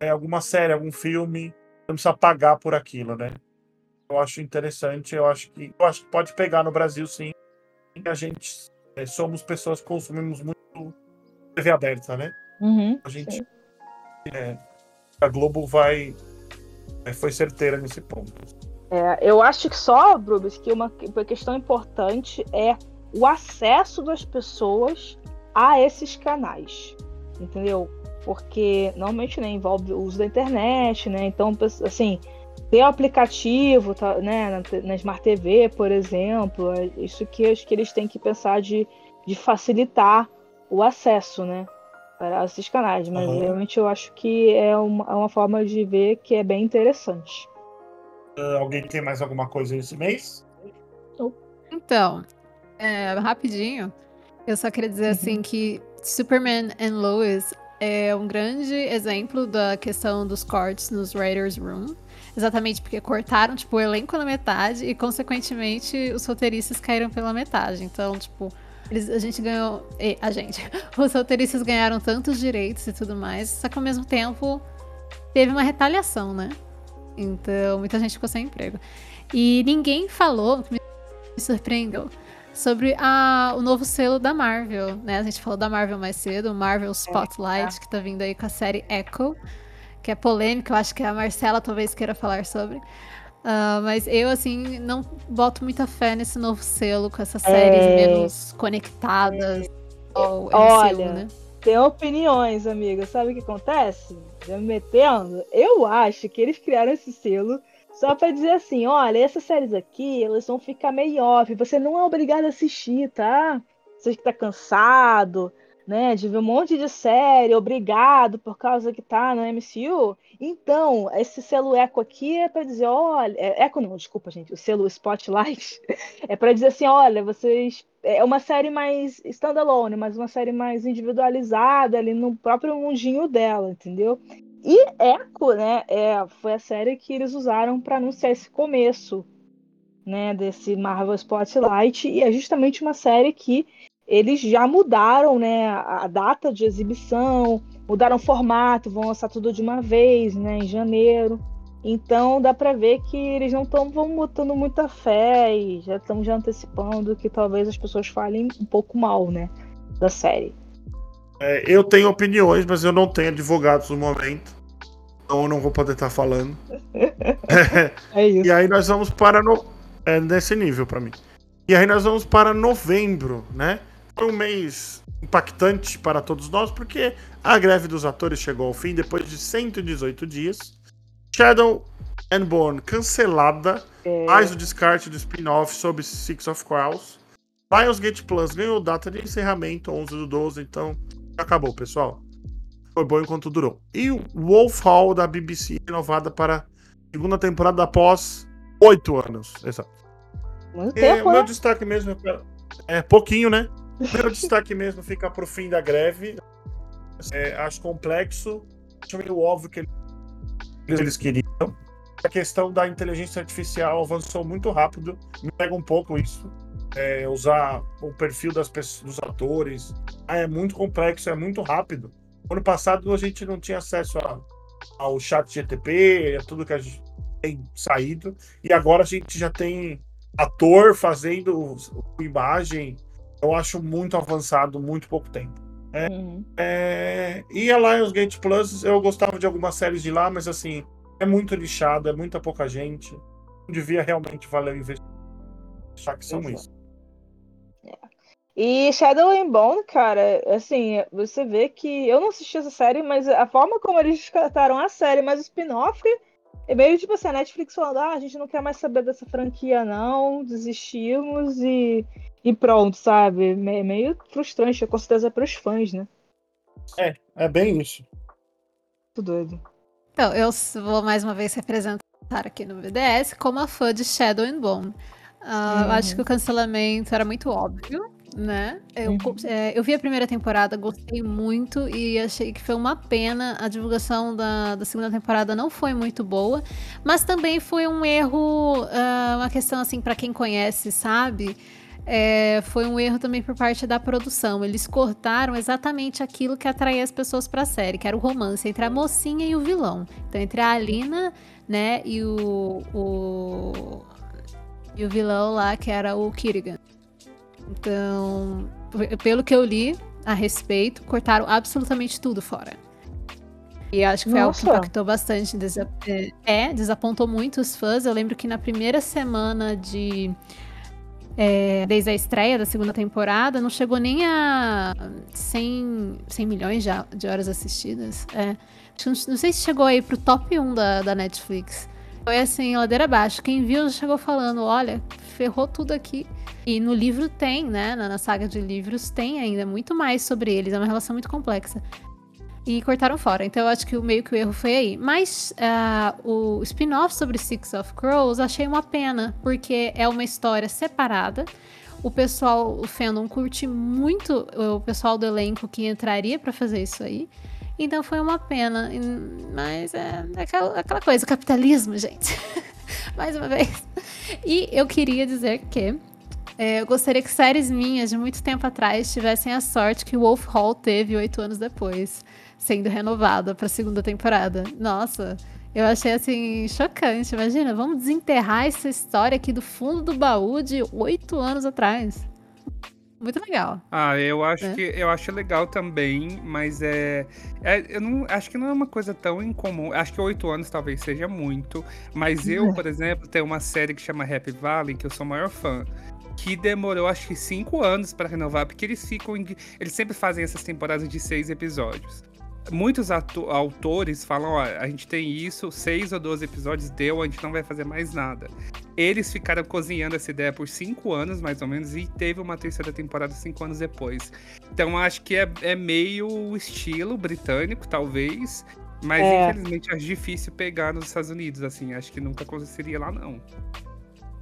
é, alguma série, algum filme, você não precisa pagar por aquilo, né? Eu acho interessante, eu acho que eu acho que pode pegar no Brasil sim. A gente é, somos pessoas que consumimos muito TV aberta, né? Uhum. A gente é, a Globo vai é, foi certeira nesse ponto. É, eu acho que só, Brubis, que uma, uma questão importante é o acesso das pessoas a esses canais, entendeu? Porque normalmente né, envolve o uso da internet, né? Então, assim, ter o aplicativo, tá, né, na, na Smart TV, por exemplo, é isso que acho que eles têm que pensar de, de facilitar o acesso, né? Para esses canais, mas Uhum. realmente eu acho que é uma, é uma forma de ver que é bem interessante. Ah, alguém tem mais alguma coisa esse mês? Então, é, rapidinho, eu só queria dizer Uhum. assim que Superman and Lois é um grande exemplo da questão dos cortes nos Writers Room. Exatamente porque cortaram, tipo, o elenco na metade e, consequentemente, os roteiristas caíram pela metade. Então, tipo, eles- a gente ganhou. e, A gente. Os roteiristas ganharam tantos direitos e tudo mais, só que ao mesmo tempo teve uma retaliação, né? Então, muita gente ficou sem emprego. E ninguém falou, que me surpreendeu, sobre a, o novo selo da Marvel, né? A gente falou da Marvel mais cedo, o Marvel Spotlight, que tá vindo aí com a série Echo, que é polêmica, eu acho que a Marcela talvez queira falar sobre. Uh, mas eu, assim, não boto muita fé nesse novo selo, com essas séries é... menos conectadas ao MCU, Olha, né? tem opiniões, amiga. Sabe o que acontece? Já me metendo, eu acho que eles criaram esse selo só para dizer assim, olha, essas séries aqui, elas vão ficar meio off, você não é obrigado a assistir, tá? Você que tá cansado, né, de ver um monte de série, obrigado por causa que tá no MCU. Então, esse selo Eco aqui é para dizer, olha, é, Eco não, desculpa, gente, o selo Spotlight é para dizer assim, olha, vocês é uma série mais standalone, mas uma série mais individualizada ali no próprio mundinho dela, entendeu? E Echo, né, é, foi a série que eles usaram para anunciar esse começo, né, desse Marvel Spotlight, e é justamente uma série que eles já mudaram, né, a data de exibição, mudaram o formato, vão lançar tudo de uma vez, né, em janeiro. Então dá para ver que eles não estão botando muita fé e já estão já antecipando que talvez as pessoas falem um pouco mal, né, da série. É, eu tenho opiniões, mas eu não tenho advogados no momento. Então eu não vou poder estar falando. é isso. E aí nós vamos para. No... É nesse nível para mim. E aí nós vamos para novembro, né? Foi um mês impactante para todos nós, porque a greve dos atores chegou ao fim depois de 118 dias. Shadow and Bone cancelada, é... mais o descarte do spin-off sobre Six of Crows. Lionsgate Plus ganhou data de encerramento 11 do 12, então acabou, pessoal. Foi bom enquanto durou. E o Wolf Hall da BBC renovada para segunda temporada após oito anos. Exato. Muito é, tempo, o meu né? destaque mesmo é, é pouquinho, né? O meu destaque mesmo fica pro fim da greve. É, acho complexo. Acho meio óbvio que eles queriam. A questão da inteligência artificial avançou muito rápido. Me pega um pouco isso. É, usar o perfil das pessoas, dos atores. Ah, é muito complexo, é muito rápido. Ano passado a gente não tinha acesso a, ao chat GTP, a tudo que a gente tem saído. E agora a gente já tem ator fazendo imagem. Eu acho muito avançado, muito pouco tempo. É, Uhum. é, e a Lionsgate Plus, eu gostava de algumas séries de lá, mas assim, é muito lixado, é muita pouca gente. Não devia realmente valer o investimento. Já que são isso. E Shadow and Bone, cara, assim, você vê que eu não assisti essa série, mas a forma como eles trataram a série, mas o spin-off é meio tipo assim, a Netflix falando, ah, a gente não quer mais saber dessa franquia, não, desistimos e, e pronto, sabe? Me- meio frustrante, com certeza para os fãs, né? É, é bem isso. Muito doido. Então, eu vou mais uma vez representar aqui no BDS como a fã de Shadow and Bone. Ah, Eu acho que o cancelamento era muito óbvio, né? Eu, Uhum. é, eu vi a primeira temporada, gostei muito e achei que foi uma pena. A divulgação da, da segunda temporada não foi muito boa, mas também foi um erro, ah, uma questão assim, pra quem conhece, sabe? É, foi um erro também por parte da produção. Eles cortaram exatamente aquilo que atraía as pessoas pra série, que era o romance entre a mocinha e o vilão. Então, entre a Alina, né, e o, o e o vilão lá, que era o Kirigan. Então, pelo que eu li a respeito, cortaram absolutamente tudo fora. E acho que foi algo que Nossa. impactou bastante. desa- é, é, desapontou muito os fãs. Eu lembro que na primeira semana de. é, desde a estreia da segunda temporada, não chegou nem a 100, 100 milhões de, de horas assistidas. É. Não sei se chegou aí pro top 1 da, da Netflix. Foi assim, ladeira abaixo. Quem viu já chegou falando: olha, ferrou tudo aqui. E no livro tem, né? Na, saga de livros tem ainda muito mais sobre eles. É uma relação muito complexa. E cortaram fora. Então eu acho que o meio que o erro foi aí. Mas ah, o spin-off sobre Six of Crows achei uma pena, porque é uma história separada. O pessoal, o fandom curte muito o pessoal do elenco que entraria pra fazer isso aí. Então foi uma pena. Mas é aquela, aquela coisa, capitalismo, gente. Mais uma vez. E eu queria dizer que é, eu gostaria que séries minhas de muito tempo atrás tivessem a sorte que Wolf Hall teve oito anos depois, sendo renovada para a segunda temporada. Nossa, eu achei assim chocante. Imagina, vamos desenterrar essa história aqui do fundo do baú de oito anos atrás. Muito legal. Ah, eu acho É. que eu acho legal também, mas é, é- eu não acho que não é uma coisa tão incomum. Acho que oito anos talvez seja muito, mas eu, por exemplo, tenho uma série que chama Happy Valley que eu sou o maior fã. Que demorou acho que cinco anos pra renovar, porque eles ficam. Eles sempre fazem essas temporadas de seis episódios. Muitos autores falam: ó, a gente tem isso, seis ou 12 episódios deu, a gente não vai fazer mais nada. Eles ficaram cozinhando essa ideia por cinco anos, mais ou menos, e teve uma terceira temporada cinco anos depois. Então acho que é, é meio o estilo britânico, talvez. Mas É. infelizmente acho difícil pegar nos Estados Unidos, assim. Acho que nunca aconteceria lá, não.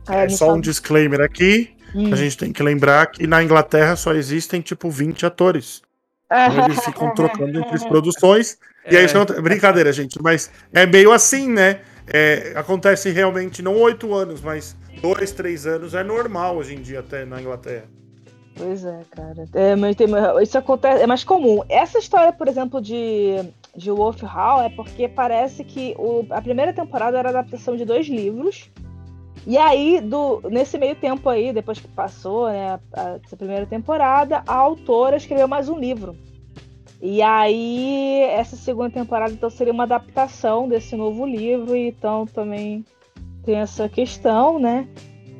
É no só um disclaimer aqui. Hum. A gente tem que lembrar que na Inglaterra só existem tipo 20 atores. Então eles ficam trocando entre as produções. E aí, É. são- brincadeira, gente, mas é meio assim, né? É, acontece realmente, não oito anos, mas dois, três anos é normal hoje em dia até na Inglaterra. Pois é, cara. É, mas tem- isso acontece, é mais comum. Essa história, por exemplo, de, de Wolf Hall é porque parece que o- a primeira temporada era adaptação de dois livros. E aí, do, nesse meio tempo aí, depois que passou né, essa primeira temporada, a autora escreveu mais um livro. E aí, essa segunda temporada, então, seria uma adaptação desse novo livro, então também tem essa questão, né?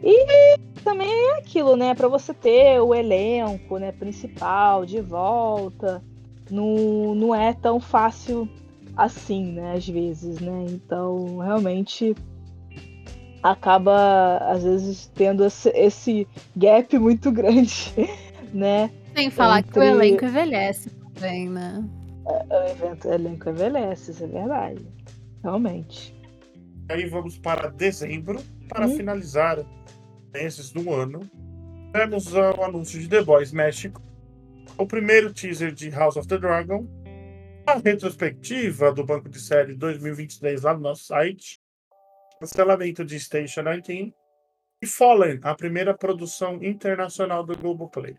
E também é aquilo, né? Para você ter o elenco né, principal de volta, não, não é tão fácil assim, né? Às vezes, né? Então, realmente acaba às vezes tendo esse, esse gap muito grande, né? Sem falar que o Entre- elenco envelhece também, né? O evento o elenco envelhece, isso é verdade. Realmente. Aí vamos para dezembro, para Hum. finalizar meses do ano. Temos o anúncio de The Boys México, o primeiro teaser de House of the Dragon, a retrospectiva do Banco de Série 2023 lá no nosso site, cancelamento de Station 19 e Fallen, a primeira produção internacional do Globoplay.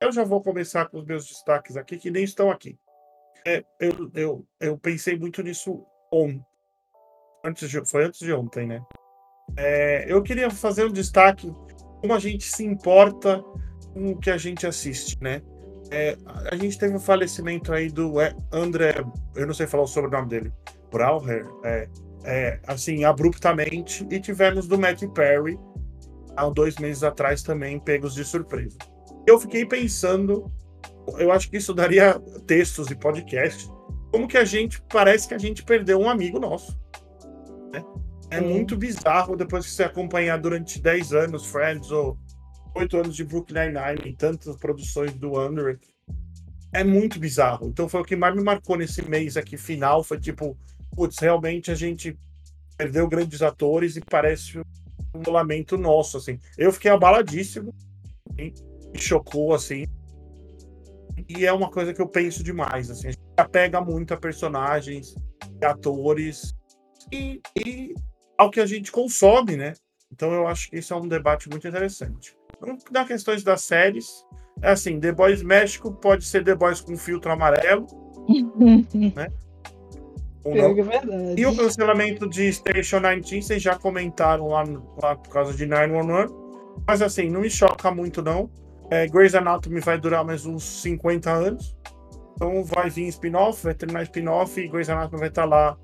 Eu já vou começar com os meus destaques aqui, que nem estão aqui. É, eu, eu, eu pensei muito nisso ontem. Antes de, foi antes de ontem, né? É, eu queria fazer um destaque como a gente se importa com o que a gente assiste, né? É, a gente teve o falecimento aí do é, André, eu não sei falar o sobrenome dele, Brauer, é, é, assim, abruptamente, e tivemos do Matt Perry há dois meses atrás também, pegos de surpresa. Eu fiquei pensando, eu acho que isso daria textos e podcasts, como que a gente, parece que a gente perdeu um amigo nosso. né? É muito bizarro depois que você acompanhar durante 10 anos Friends ou 8 anos de Brooklyn Nine-Nine e tantas produções do Under. É muito bizarro. Então foi o que mais me marcou nesse mês aqui final. Foi tipo, putz, realmente a gente perdeu grandes atores e parece um lamento nosso, assim. Eu fiquei abaladíssimo. assim, Me chocou, assim. E é uma coisa que eu penso demais, assim. A gente apega muito a personagens, atores e, e ao que a gente consome, né? Então eu acho que isso é um debate muito interessante. Então, Na questões das séries, é assim, The Boys México pode ser The Boys com filtro amarelo ou Pior não. que é verdade. E o cancelamento de Station 19, vocês já comentaram lá, lá por causa de 911. Mas assim, não me choca muito, não. É, Grey's Anatomy vai durar mais uns 50 anos. Então vai vir spin-off, vai terminar spin-off e Grey's Anatomy vai estar lá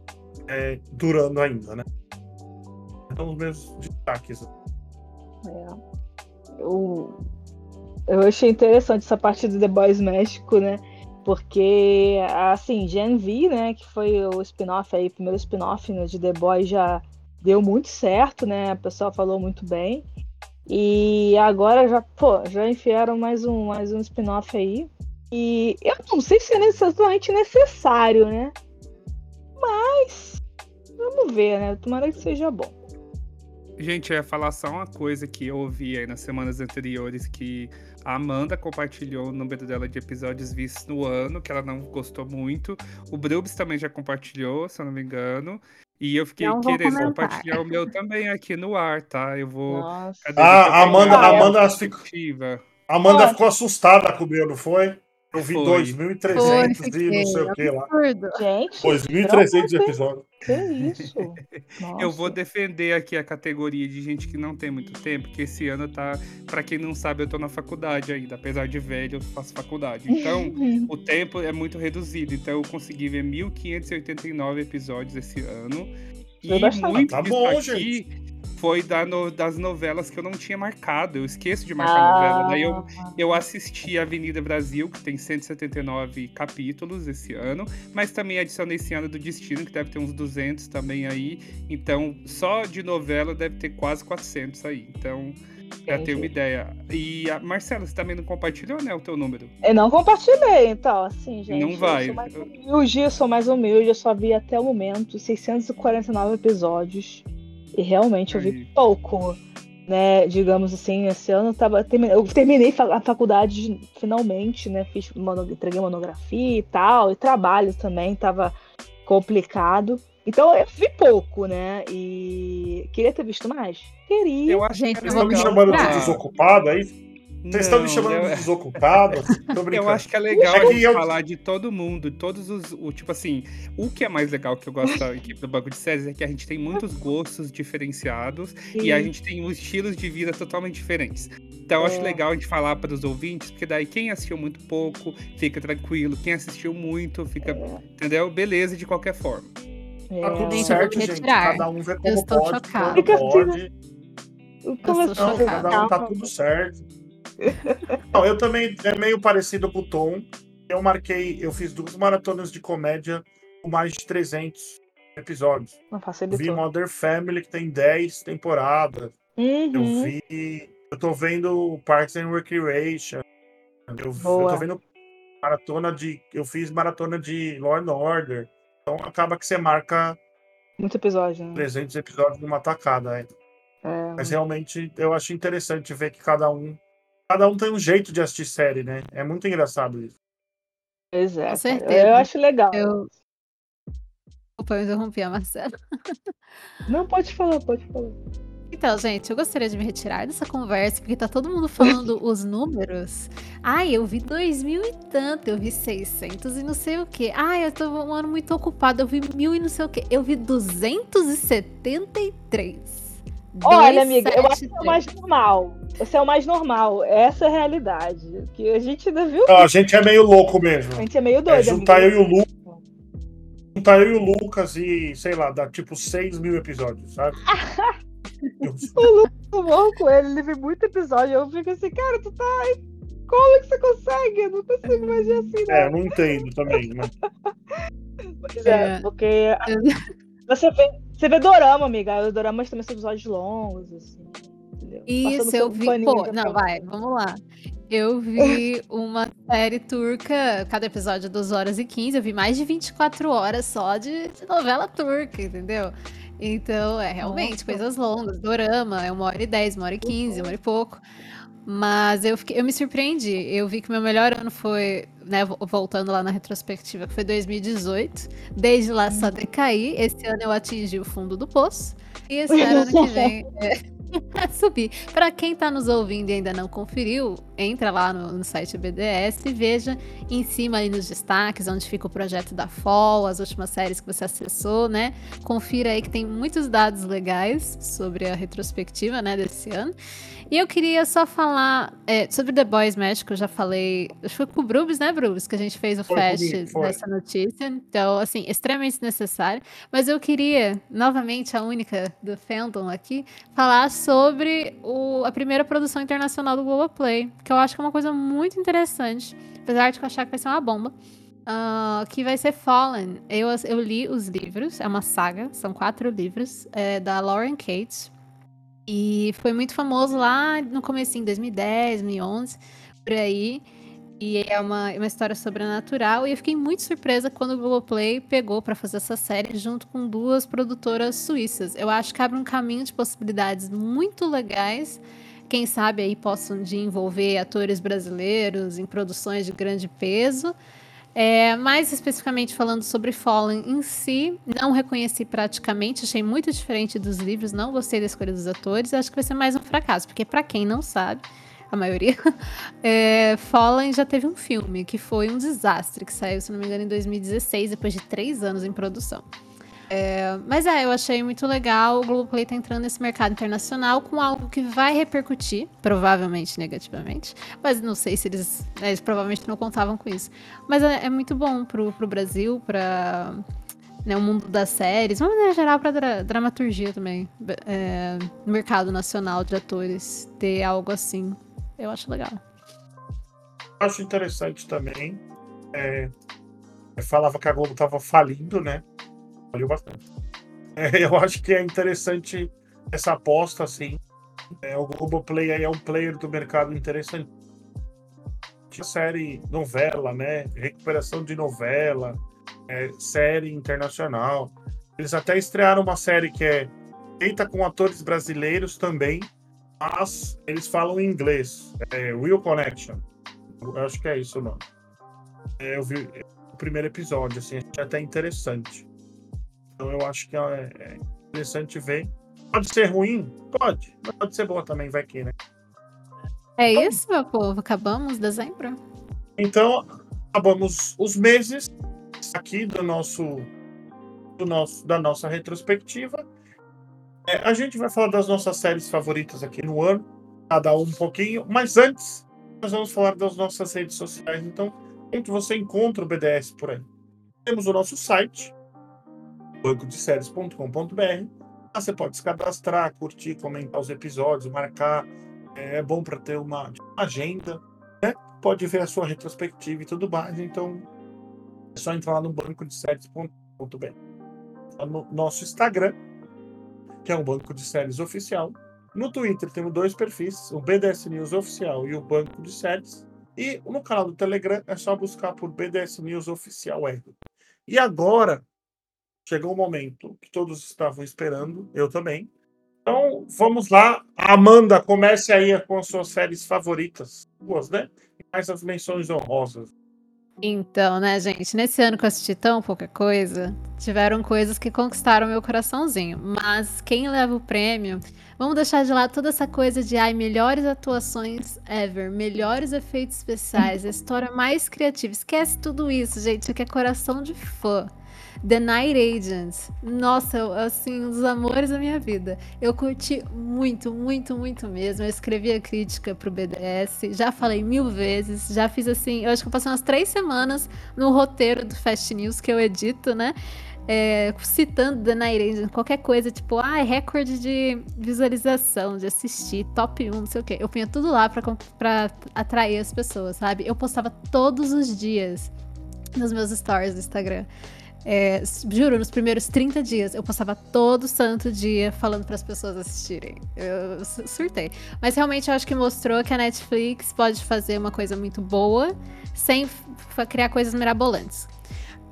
é, durando ainda, né? Então os meus destaques. Eu, eu achei interessante essa parte do The Boys México, né? Porque, assim, Gen V, né? Que foi o spin-off aí, o primeiro spin-off né, de The Boys já deu muito certo, né? A pessoa falou muito bem. E agora já, pô, já enfiaram mais um, mais um spin-off aí. E eu não sei se é necessariamente necessário, né? Mas vamos ver, né? Tomara que seja bom. Gente, eu ia falar só uma coisa que eu ouvi aí nas semanas anteriores, que a Amanda compartilhou o número dela de episódios vistos no ano, que ela não gostou muito. O Brubs também já compartilhou, se eu não me engano. E eu fiquei querendo comentar. compartilhar o meu também aqui no ar, tá? Eu vou. Ah, pegar Amanda- a Amanda perspectiva. Amanda ficou assustada com o meu, não foi? Eu vi Foi. 2.300 Foi, e não sei o que lá. Absurdo. Gente, 2.300 episódios. que isso? Eu Nossa. vou defender aqui a categoria de gente que não tem muito tempo, porque esse ano tá. Pra quem não sabe, eu tô na faculdade ainda. Apesar de velho, eu faço faculdade. Então, o tempo é muito reduzido. Então, eu consegui ver 1.589 episódios esse ano. E bastante. muito Tá disso bom, aqui foi da no- das novelas que eu não tinha marcado. Eu esqueço de marcar Ah, novela. Daí eu, eu assisti Avenida Brasil, que tem 179 capítulos esse ano, mas também adicionei esse ano do Destino, que deve ter uns 200 também aí. Então, só de novela deve ter quase 400 aí. Então, já tenho uma ideia. E, a Marcela, você também não compartilhou, né, o teu número? Eu não compartilhei, então, assim, gente. Não vai. Eu sou mais humilde, eu sou mais humilde, eu só vi até o momento 649 episódios. E realmente eu vi pouco, né? Digamos assim, esse ano eu tava. Eu terminei a faculdade finalmente, né? Fiz entreguei monografia e tal, e trabalho também, tava complicado. Então eu vi pouco, né? E queria ter visto mais. Queria. Eu acho Gente, que é estão me chamando de desocupado aí? Vocês estão me chamando eu- de desocupado? Tô Eu acho que é legal É que a gente eu- falar de todo mundo, todos os. O, tipo assim, o que é mais legal que eu gosto da equipe do Banco de Séries é que a gente tem muitos gostos diferenciados e a gente tem os estilos de vida totalmente diferentes. Então eu acho É. legal a gente falar para os ouvintes, porque daí quem assistiu muito pouco fica tranquilo, quem assistiu muito fica. Entendeu? Beleza de qualquer forma. É, Tá tudo eu certo, gente. retirar. Cada um vê Eu como estou pode, chocada. quando Fica pode. eu Eu Não, chocada. cada um tá tudo certo. Não, eu também é meio parecido com o Tom. Eu marquei, eu fiz duas maratonas de comédia com mais de 300 episódios. Não Vi. Mother Family, que tem 10 temporadas. Eu Uhum. vi. Eu tô vendo Parks and Recreation. Eu, eu tô vendo maratona de. Eu fiz maratona de Law and Order. Então acaba que você marca Muito episódio, né? 300 episódios numa tacada. né? É, Mas realmente eu acho interessante ver que cada um. Cada um tem um jeito de assistir série, né? É muito engraçado isso. pois é. Com certeza. Eu acho legal. Eu. Opa, eu interrompi a Marcela. Não, pode falar, pode falar. Então, gente, eu gostaria de me retirar dessa conversa, porque tá todo mundo falando os números. Ai, eu vi dois mil e tanto, eu vi 600 e não sei o quê. Ai, eu tô um ano muito ocupado, eu vi mil e não sei o quê. Eu vi 273. Olha, amiga, eu acho que é o 273. mais normal. Esse é o mais normal. Essa é a realidade. Que a gente ainda viu. Não, a gente é meio louco mesmo. A gente é meio É, doido. juntar amiga. eu e o Lucas. Juntar eu e o Lucas e, sei lá, dá tipo 6 mil episódios, sabe? Eu- Eu morro com ele, ele vê muito episódio. Eu fico assim, cara, tu tá. Como é que você consegue? Eu não consigo mais ver assim, não. é, eu não entendo também, mas. Pois é, É. porque você vê, você vê dorama, amiga. Os doramas também são episódios longos, assim. entendeu? Isso, Passando eu vi. Pô, não, vai, vamos lá. Eu vi uma série turca, cada episódio é 2 horas e 15. Eu vi mais de 24 horas só de, de novela turca, entendeu? Então, é realmente Nossa. coisas longas. Dorama é uma hora e 10, uma hora e 15, uma hora e pouco. Mas eu, fiquei- eu me surpreendi. Eu vi que meu melhor ano foi, né, vo- voltando lá na retrospectiva, que foi 2018. Desde lá só decaí. Esse ano eu atingi o fundo do poço. E espero ano que vem é, subir. Para quem tá nos ouvindo e ainda não conferiu, entra lá no, no site BDS e veja em cima ali nos destaques, onde fica o projeto da FOL, as últimas séries que você acessou, né? Confira aí que tem muitos dados legais sobre a retrospectiva, né, desse ano. E eu queria só falar é, sobre The Boys que eu já falei. Acho que foi com o Brubis, né, Brubis? Que a gente fez o Foi fast comigo, foi. dessa notícia. Então, assim, extremamente necessário. Mas eu queria, novamente, a única do Fandom aqui, falar sobre o- a primeira produção internacional do Globoplay, que eu acho que é uma coisa muito interessante, apesar de eu achar que vai ser uma bomba. ah, que vai ser Fallen. Eu, eu li os livros, é uma saga, são quatro livros, é, da Lauren Cates. E foi muito famoso lá no começo, em 2010, 2011, por aí. E é uma, uma história sobrenatural. E eu fiquei muito surpresa quando o Globoplay pegou para fazer essa série junto com duas produtoras suíças. Eu acho que abre um caminho de possibilidades muito legais. Quem sabe aí possam de envolver atores brasileiros em produções de grande peso. É, mais especificamente falando sobre Fallen em si, não reconheci praticamente, achei muito diferente dos livros, não gostei da escolha dos atores, acho que vai ser mais um fracasso, porque para quem não sabe, a maioria. É, Fallen já teve um filme que foi um desastre, que saiu, se não me engano, em 2016, depois de três anos em produção. É, mas é, eu achei muito legal o Globoplay tá entrando nesse mercado internacional com algo que vai repercutir, provavelmente negativamente, mas não sei se eles, né, eles provavelmente não contavam com isso. Mas é, é muito bom pro, pro Brasil, para né, o mundo das séries, de maneira geral para dra dramaturgia também, é, mercado nacional de atores, ter algo assim, eu acho legal. Acho interessante também. É, falava que a Globo tava falindo, né? Valeu bastante. É, eu acho que é interessante essa aposta, assim. É, o Globoplay aí é um player do mercado interessante. Série novela, né? Recuperação de novela, é, série internacional. Eles até estrearam uma série que é feita com atores brasileiros também, mas eles falam em inglês. É Real Connection. Eu acho que é isso o. É, eu vi o primeiro episódio, assim, é até interessante. Então eu acho que é, é interessante ver. Pode ser ruim? Pode. Mas pode ser boa também, vai que, né? É isso, meu povo. Acabamos dezembro. Então, acabamos os meses aqui do nosso, do nosso da nossa retrospectiva. É, a gente vai falar das nossas séries favoritas aqui no ano, cada um um pouquinho, mas antes nós vamos falar das nossas redes sociais. Então, onde você encontra o BDS por aí? Temos o nosso site, bancodeséries.com.br. Lá você pode se cadastrar, curtir, comentar os episódios, marcar. É, é bom para ter uma, agenda. Né? Pode ver a sua retrospectiva e tudo mais. Então, é só entrar lá no bancodeséries.com.br. No nosso Instagram, que é o Banco de Séries Oficial. No Twitter temos dois perfis, o BDS News Oficial e o Banco de Séries. E no canal do Telegram é só buscar por BDS News Oficial R. E agora, chegou o momento que todos estavam esperando, eu também. Então, vamos lá. Amanda, comece aí com as suas séries favoritas. Duas, né? E mais as menções honrosas. Então, né, gente, nesse ano que eu assisti tão pouca coisa, tiveram coisas que conquistaram meu coraçãozinho. Mas quem leva o prêmio, vamos deixar de lado toda essa coisa de ai, melhores atuações ever, melhores efeitos especiais, a história mais criativa. Esquece tudo isso, gente, que é coração de fã. The Night Agents. Nossa, assim, um dos amores da minha vida. Eu curti muito, muito, muito mesmo. Eu escrevi a crítica pro BDS, já falei mil vezes, já fiz assim, eu acho que eu passei umas três semanas no roteiro do Fast News que eu edito, né? É, citando The Night Agents, qualquer coisa, tipo, ah, recorde de visualização, de assistir, top 1, não sei o quê. Eu punha tudo lá pra, pra atrair as pessoas, sabe? Eu postava todos os dias nos meus stories do Instagram. É, juro, nos primeiros 30 dias eu passava todo santo dia falando para as pessoas assistirem. Eu surtei. Mas realmente eu acho que mostrou que a Netflix pode fazer uma coisa muito boa sem criar coisas mirabolantes.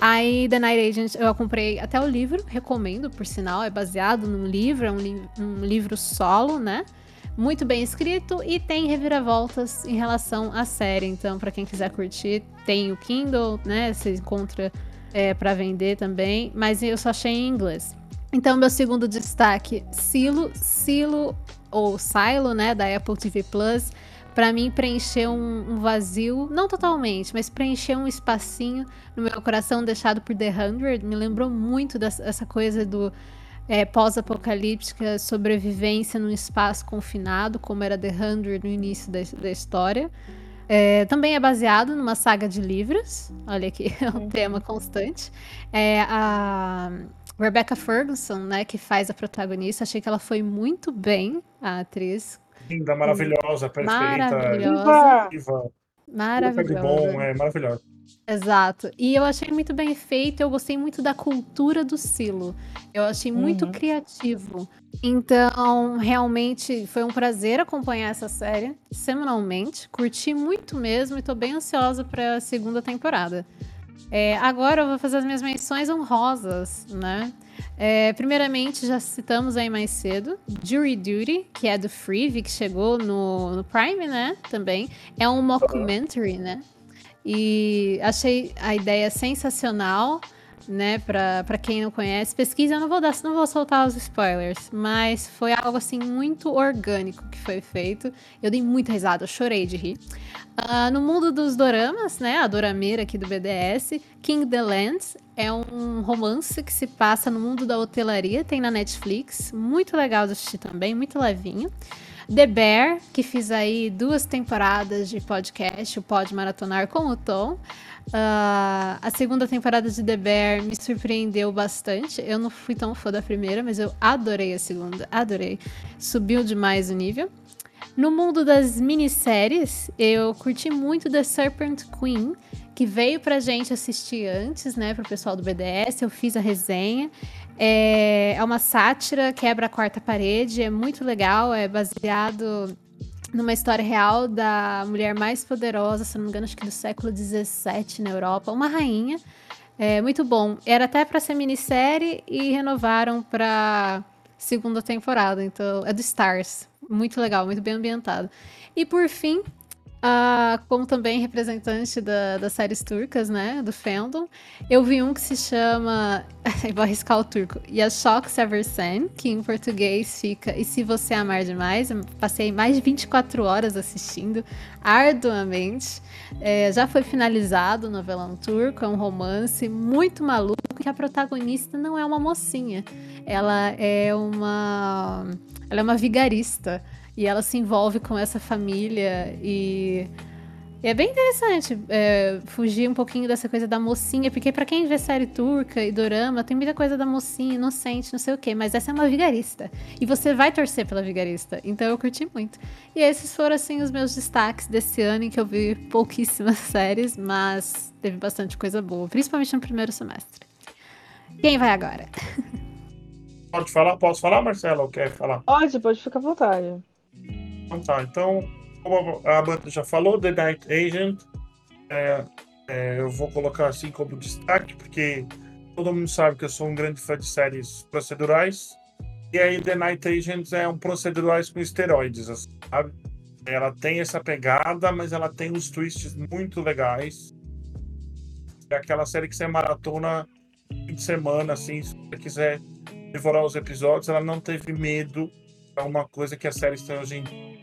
Aí, The Night Agent, eu comprei até o livro, recomendo, por sinal, é baseado num livro, é um, li um livro solo, né? Muito bem escrito e tem reviravoltas em relação à série. Então, para quem quiser curtir, tem o Kindle, né? Você encontra é, para vender também, mas eu só achei em inglês. Então, meu segundo destaque, Silo, Silo ou Silo, né, da Apple TV Plus, para mim preencheu um, um, vazio, não totalmente, mas preencheu um espacinho no meu coração deixado por The Hundred. Me lembrou muito dessa coisa do é, pós-apocalíptica, sobrevivência num espaço confinado, como era The Hundred no início da, da história. É, também é baseado numa saga de livros. Olha aqui, é um uhum. tema constante. É a Rebecca Ferguson, né, que faz a protagonista. Achei que ela foi muito bem, a atriz. Linda, maravilhosa, perfeita. Maravilhosa. Viva. Maravilhosa. bom, é maravilhosa. Exato. E eu achei muito bem feito, eu gostei muito da cultura do Silo. Eu achei muito uhum. criativo. Então, realmente foi um prazer acompanhar essa série semanalmente. Curti muito mesmo e tô bem ansiosa para a segunda temporada. É, agora eu vou fazer as minhas menções honrosas, né? É, primeiramente, já citamos aí mais cedo, Jury Duty, que é do Freevee, que chegou no, no Prime, né? Também. É um mockumentary, né? E achei a ideia sensacional. Né, pra, pra quem não conhece, pesquisa, eu não vou dar, não vou soltar os spoilers, mas foi algo assim muito orgânico que foi feito. Eu dei muita risada, eu chorei de rir. Uh, no mundo dos doramas, né, a dorameira aqui do BDS, King the Lands é um romance que se passa no mundo da hotelaria, tem na Netflix, muito legal de assistir também, muito levinho. The Bear, que fiz aí duas temporadas de podcast, o Pod Maratonar com o Tom. Uh, a segunda temporada de The Bear me surpreendeu bastante. Eu não fui tão fã da primeira, mas eu adorei a segunda, adorei. Subiu demais o nível. No mundo das minisséries, eu curti muito The Serpent Queen, que veio pra gente assistir antes, né, pro pessoal do BDS. Eu fiz a resenha. É, é uma sátira, quebra a quarta parede, é muito legal, é baseado numa história real da mulher mais poderosa, se não me engano, acho que do século XVII na Europa, uma rainha. É muito bom. Era até para ser minissérie e renovaram para segunda temporada. Então, é do Stars. Muito legal, muito bem ambientado. E por fim, Uh, como também representante da, das séries turcas, né, do fandom, eu vi um que se chama, vou arriscar o turco, Yashok Seversen, que em português fica E Se Você Amar Demais, eu passei mais de 24 horas assistindo, arduamente, é, já foi finalizado o novelão turco, é um romance muito maluco, que a protagonista não é uma mocinha, ela é uma, ela é uma vigarista, e ela se envolve com essa família e. é bem interessante é, fugir um pouquinho dessa coisa da mocinha, porque para quem vê série turca e dorama, tem muita coisa da mocinha, inocente, não sei o quê, mas essa é uma vigarista. E você vai torcer pela vigarista. Então eu curti muito. E esses foram, assim, os meus destaques desse ano em que eu vi pouquíssimas séries, mas teve bastante coisa boa, principalmente no primeiro semestre. Quem vai agora? Pode falar? Posso falar, Marcelo? Ou quer falar? Pode, pode ficar à vontade. Então tá, então, como a Amanda já falou, The Night Agent, é, é, eu vou colocar assim como destaque, porque todo mundo sabe que eu sou um grande fã de séries procedurais. E aí, The Night Agent é um procedurais com esteroides, assim, sabe? Ela tem essa pegada, mas ela tem uns twists muito legais. É aquela série que você maratona fim de semana, assim, se você quiser devorar os episódios, ela não teve medo é uma coisa que a série tem hoje em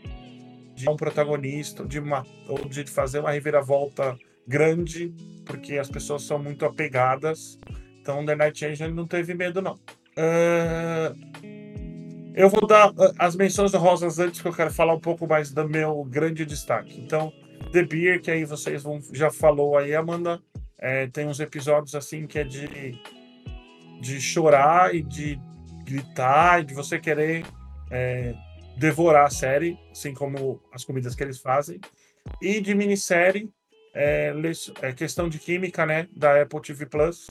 de um protagonista, de uma, ou de fazer uma reviravolta grande, porque as pessoas são muito apegadas. Então, The Night Angel não teve medo, não. Uh, eu vou dar uh, as menções rosas antes, que eu quero falar um pouco mais do meu grande destaque. Então, The Beer, que aí vocês vão, já falou aí, Amanda, é, tem uns episódios assim que é de, de chorar e de gritar e de você querer é, devorar a série, assim como as comidas que eles fazem. E de minissérie, é, é, questão de química, né, da Apple TV Plus.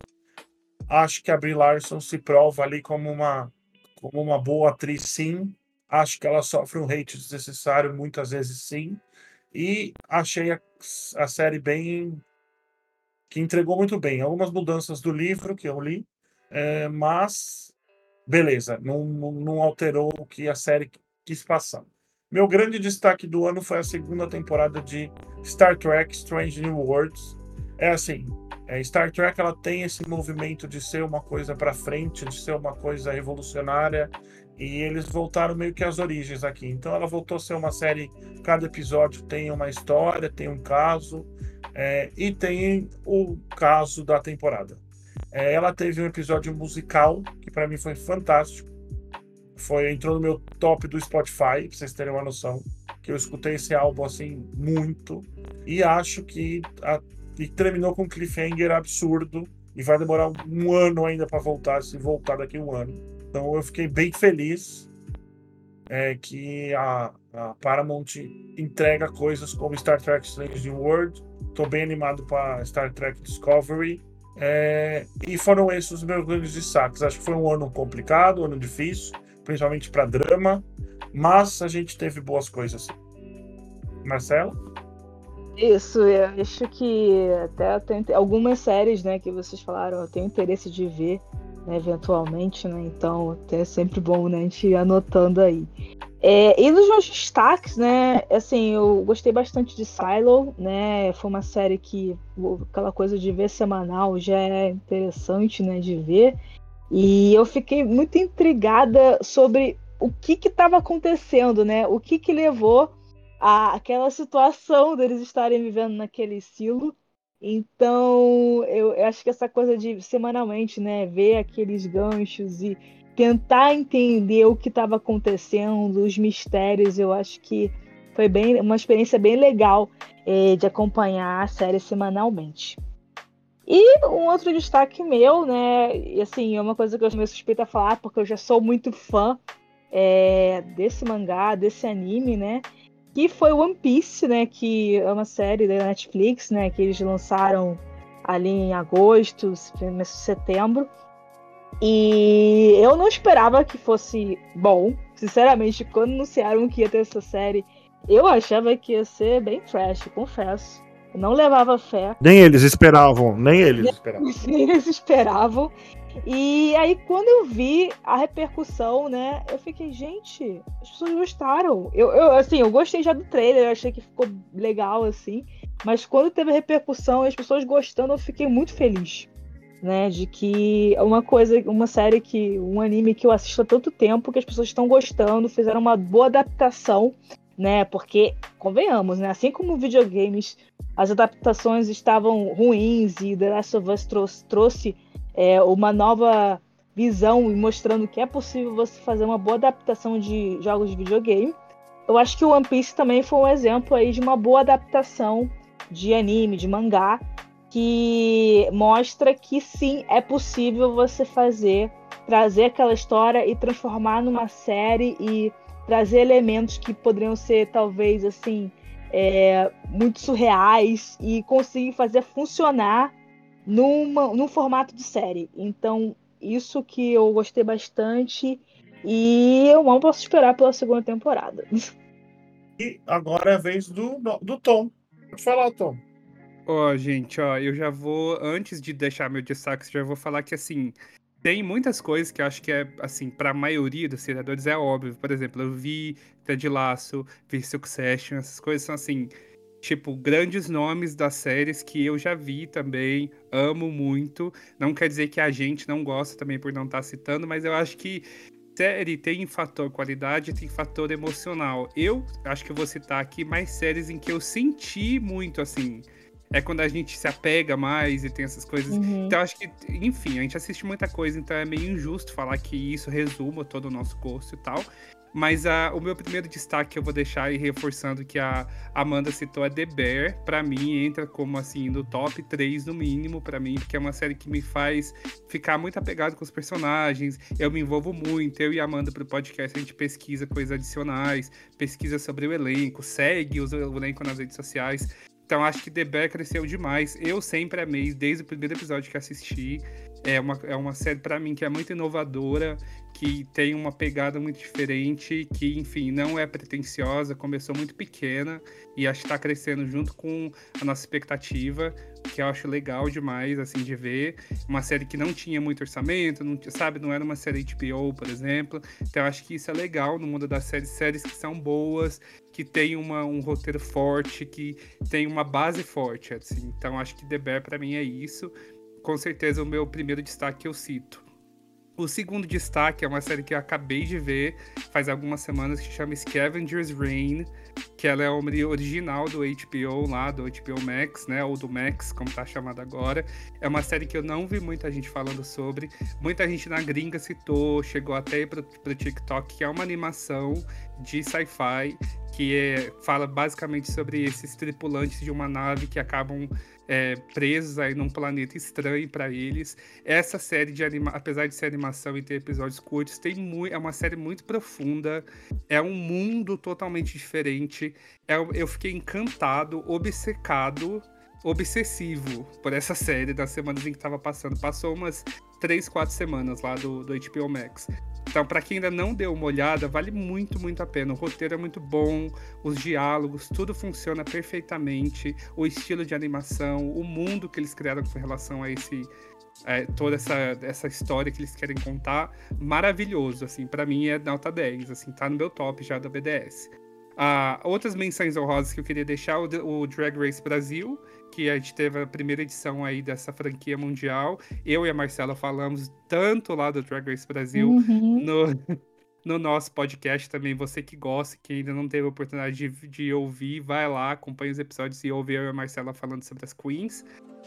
Acho que a Brie Larson se prova ali como uma, como uma boa atriz, sim. Acho que ela sofre um hate desnecessário, muitas vezes, sim. E achei a, a série bem. que entregou muito bem. Algumas mudanças do livro que eu li, é, mas beleza, não, não, não alterou o que a série quis passar. Meu grande destaque do ano foi a segunda temporada de Star Trek Strange New Worlds. É assim, é, Star Trek ela tem esse movimento de ser uma coisa para frente, de ser uma coisa revolucionária, e eles voltaram meio que às origens aqui. Então ela voltou a ser uma série, cada episódio tem uma história, tem um caso, é, e tem o caso da temporada. É, ela teve um episódio musical que para mim foi fantástico. Foi entrou no meu top do Spotify, pra vocês terem uma noção. Que eu escutei esse álbum assim muito e acho que a, e terminou com um cliffhanger absurdo e vai demorar um ano ainda para voltar, se voltar daqui um ano. Então eu fiquei bem feliz é, que a, a, Paramount entrega coisas como Star Trek Strange New World. Tô bem animado para Star Trek Discovery é, e foram esses os meus grandes destaques. Acho que foi um ano complicado, um ano difícil, principalmente para drama, mas a gente teve boas coisas. Marcelo? Isso, eu acho que até tem algumas séries, né, que vocês falaram, eu tenho interesse de ver, né, eventualmente, né, então é sempre bom, né, a gente ir anotando aí. É, e dos meus destaques, né? Assim, eu gostei bastante de Silo, né? Foi uma série que aquela coisa de ver semanal já é interessante, né? De ver. E eu fiquei muito intrigada sobre o que estava acontecendo, né? O que, que levou a aquela situação deles estarem vivendo naquele silo. Então, eu, eu acho que essa coisa de semanalmente, né, ver aqueles ganchos e tentar entender o que estava acontecendo, os mistérios, eu acho que foi bem uma experiência bem legal é, de acompanhar a série semanalmente. E um outro destaque meu, né? E assim, é uma coisa que eu meio suspeita a falar, porque eu já sou muito fã é, desse mangá, desse anime, né? Que foi One Piece, né? Que é uma série da Netflix, né? Que eles lançaram ali em agosto, setembro. E eu não esperava que fosse bom. Sinceramente, quando anunciaram que ia ter essa série, eu achava que ia ser bem trash, confesso. Eu não levava fé. Nem eles esperavam, nem eles esperavam. Nem eles esperavam. E aí, quando eu vi a repercussão, né, eu fiquei, gente, as pessoas gostaram. Eu, eu assim, eu gostei já do trailer, eu achei que ficou legal, assim. Mas quando teve a repercussão e as pessoas gostando, eu fiquei muito feliz né? De que uma coisa, uma série que, um anime que eu assisto há tanto tempo, que as pessoas estão gostando, fizeram uma boa adaptação, né? Porque, convenhamos, né? Assim como videogames, as adaptações estavam ruins e The Last of Us trouxe, trouxe é, uma nova visão e mostrando que é possível você fazer uma boa adaptação de jogos de videogame. Eu acho que o One Piece também foi um exemplo aí de uma boa adaptação de anime, de mangá, que mostra que sim, é possível você fazer, trazer aquela história e transformar numa série e trazer elementos que poderiam ser talvez assim é, muito surreais e conseguir fazer funcionar numa, num formato de série. Então, isso que eu gostei bastante e eu não posso esperar pela segunda temporada. E agora é a vez do, do Tom. Pode falar, Tom. Ó, oh, gente, ó, eu já vou, antes de deixar meu destaque, já vou falar que, assim, tem muitas coisas que eu acho que é, assim, pra maioria dos criadores é óbvio. Por exemplo, eu vi Ted Laço, vi Succession, essas coisas são, assim, tipo, grandes nomes das séries que eu já vi também, amo muito. Não quer dizer que a gente não gosta também por não estar tá citando, mas eu acho que série tem fator qualidade, tem fator emocional. Eu acho que eu vou citar aqui mais séries em que eu senti muito, assim, é quando a gente se apega mais e tem essas coisas. Uhum. Então, acho que, enfim, a gente assiste muita coisa, então é meio injusto falar que isso resuma todo o nosso gosto e tal. Mas a, o meu primeiro destaque que eu vou deixar e reforçando que a Amanda citou é The Bear. Pra mim, entra como assim, no top 3 no mínimo, para mim, porque é uma série que me faz ficar muito apegado com os personagens. Eu me envolvo muito. Eu e a Amanda pro podcast, a gente pesquisa coisas adicionais, pesquisa sobre o elenco, segue o elenco nas redes sociais. Então acho que The Bear cresceu demais. Eu sempre amei, desde o primeiro episódio que assisti. É uma, é uma série para mim que é muito inovadora, que tem uma pegada muito diferente, que, enfim, não é pretensiosa, começou muito pequena e acho que está crescendo junto com a nossa expectativa, que eu acho legal demais, assim, de ver. Uma série que não tinha muito orçamento, não, sabe, não era uma série HBO, por exemplo. Então eu acho que isso é legal no mundo das séries, séries que são boas, que tem uma, um roteiro forte, que tem uma base forte, assim. Então acho que The Bear para mim é isso. Com certeza o meu primeiro destaque que eu cito. O segundo destaque é uma série que eu acabei de ver faz algumas semanas que chama Scavenger's Reign, que ela é original do HBO lá, do HBO Max, né, ou do Max, como tá chamado agora. É uma série que eu não vi muita gente falando sobre. Muita gente na gringa citou, chegou até pro, pro TikTok, que é uma animação de sci-fi que é, fala basicamente sobre esses tripulantes de uma nave que acabam é, presos aí num planeta estranho para eles. Essa série de anima apesar de ser animação e ter episódios curtos, tem muito, é uma série muito profunda. É um mundo totalmente diferente. É, eu fiquei encantado, obcecado, obsessivo por essa série das semanas em que estava passando. Passou umas três, quatro semanas lá do, do HBO Max. Então, para quem ainda não deu uma olhada, vale muito, muito a pena. O roteiro é muito bom, os diálogos, tudo funciona perfeitamente, o estilo de animação, o mundo que eles criaram com relação a esse é, toda essa, essa história que eles querem contar, maravilhoso, assim, para mim é nota 10, assim, tá no meu top já da BDS. Ah, outras menções honrosas que eu queria deixar, o, o, Drag Race Brasil, que a gente teve a primeira edição aí dessa franquia mundial. Eu e a Marcela falamos tanto lá do Drag Race Brasil uhum. no, no nosso podcast também. Você que gosta, que ainda não teve a oportunidade de, de ouvir, vai lá, acompanha os episódios e ouve eu e a Marcela falando sobre as Queens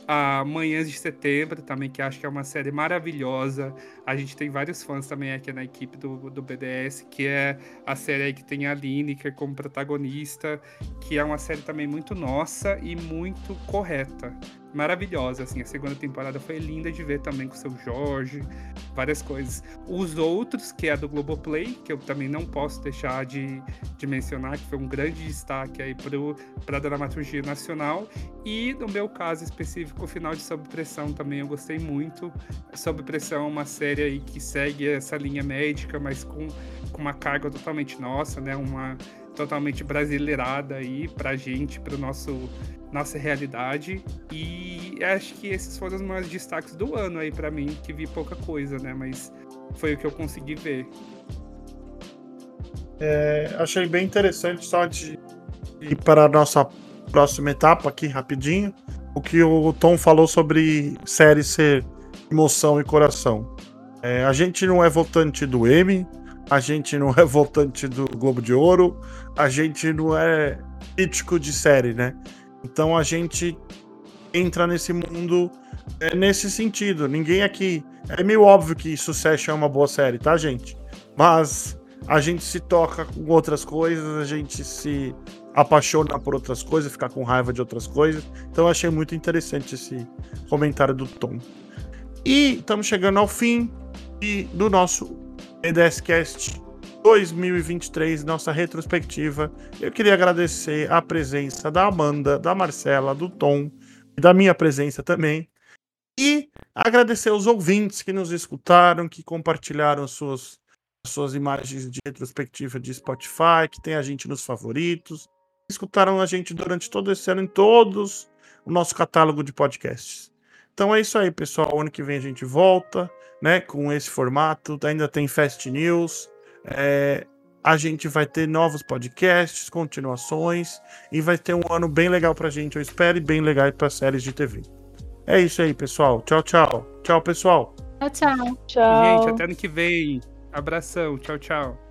a Manhãs de Setembro também, que acho que é uma série maravilhosa. A gente tem vários fãs também aqui na equipe do, do BDS, que é a série que tem a Lineker como protagonista, que é uma série também muito nossa e muito correta maravilhosa, assim. A segunda temporada foi linda de ver também com o seu Jorge, várias coisas. Os outros, que é a do Globoplay, que eu também não posso deixar de, de mencionar, que foi um grande destaque aí para a dramaturgia nacional. E no meu caso específico, o final de Sob Pressão também eu gostei muito. Sob Pressão é uma série aí que segue essa linha médica, mas com, com uma carga totalmente nossa, né? Uma totalmente brasileirada aí pra gente, pro nosso nossa realidade. E acho que esses foram os maiores destaques do ano aí para mim, que vi pouca coisa, né? Mas foi o que eu consegui ver. É, achei bem interessante, só de ir para a nossa próxima etapa aqui, rapidinho, o que o Tom falou sobre série ser emoção e coração. É, a gente não é votante do M, a gente não é votante do Globo de Ouro, a gente não é crítico de série, né? Então a gente entra nesse mundo é, nesse sentido. Ninguém aqui. É meio óbvio que Succession é uma boa série, tá, gente? Mas a gente se toca com outras coisas, a gente se apaixona por outras coisas, fica com raiva de outras coisas. Então eu achei muito interessante esse comentário do Tom. E estamos chegando ao fim do nosso EDScast 2023, nossa retrospectiva. Eu queria agradecer a presença da Amanda, da Marcela, do Tom e da minha presença também. E agradecer aos ouvintes que nos escutaram, que compartilharam suas, suas imagens de retrospectiva de Spotify, que tem a gente nos favoritos. Escutaram a gente durante todo esse ano em todos o nosso catálogo de podcasts. Então é isso aí, pessoal. Ano que vem a gente volta, né, com esse formato. Ainda tem Fast News, é, a gente vai ter novos podcasts, continuações e vai ter um ano bem legal pra gente, eu espero, e bem legal para séries de TV. É isso aí, pessoal. Tchau, tchau. Tchau, pessoal. Tchau, tchau. Tchau. Gente, até ano que vem. Abração. Tchau, tchau.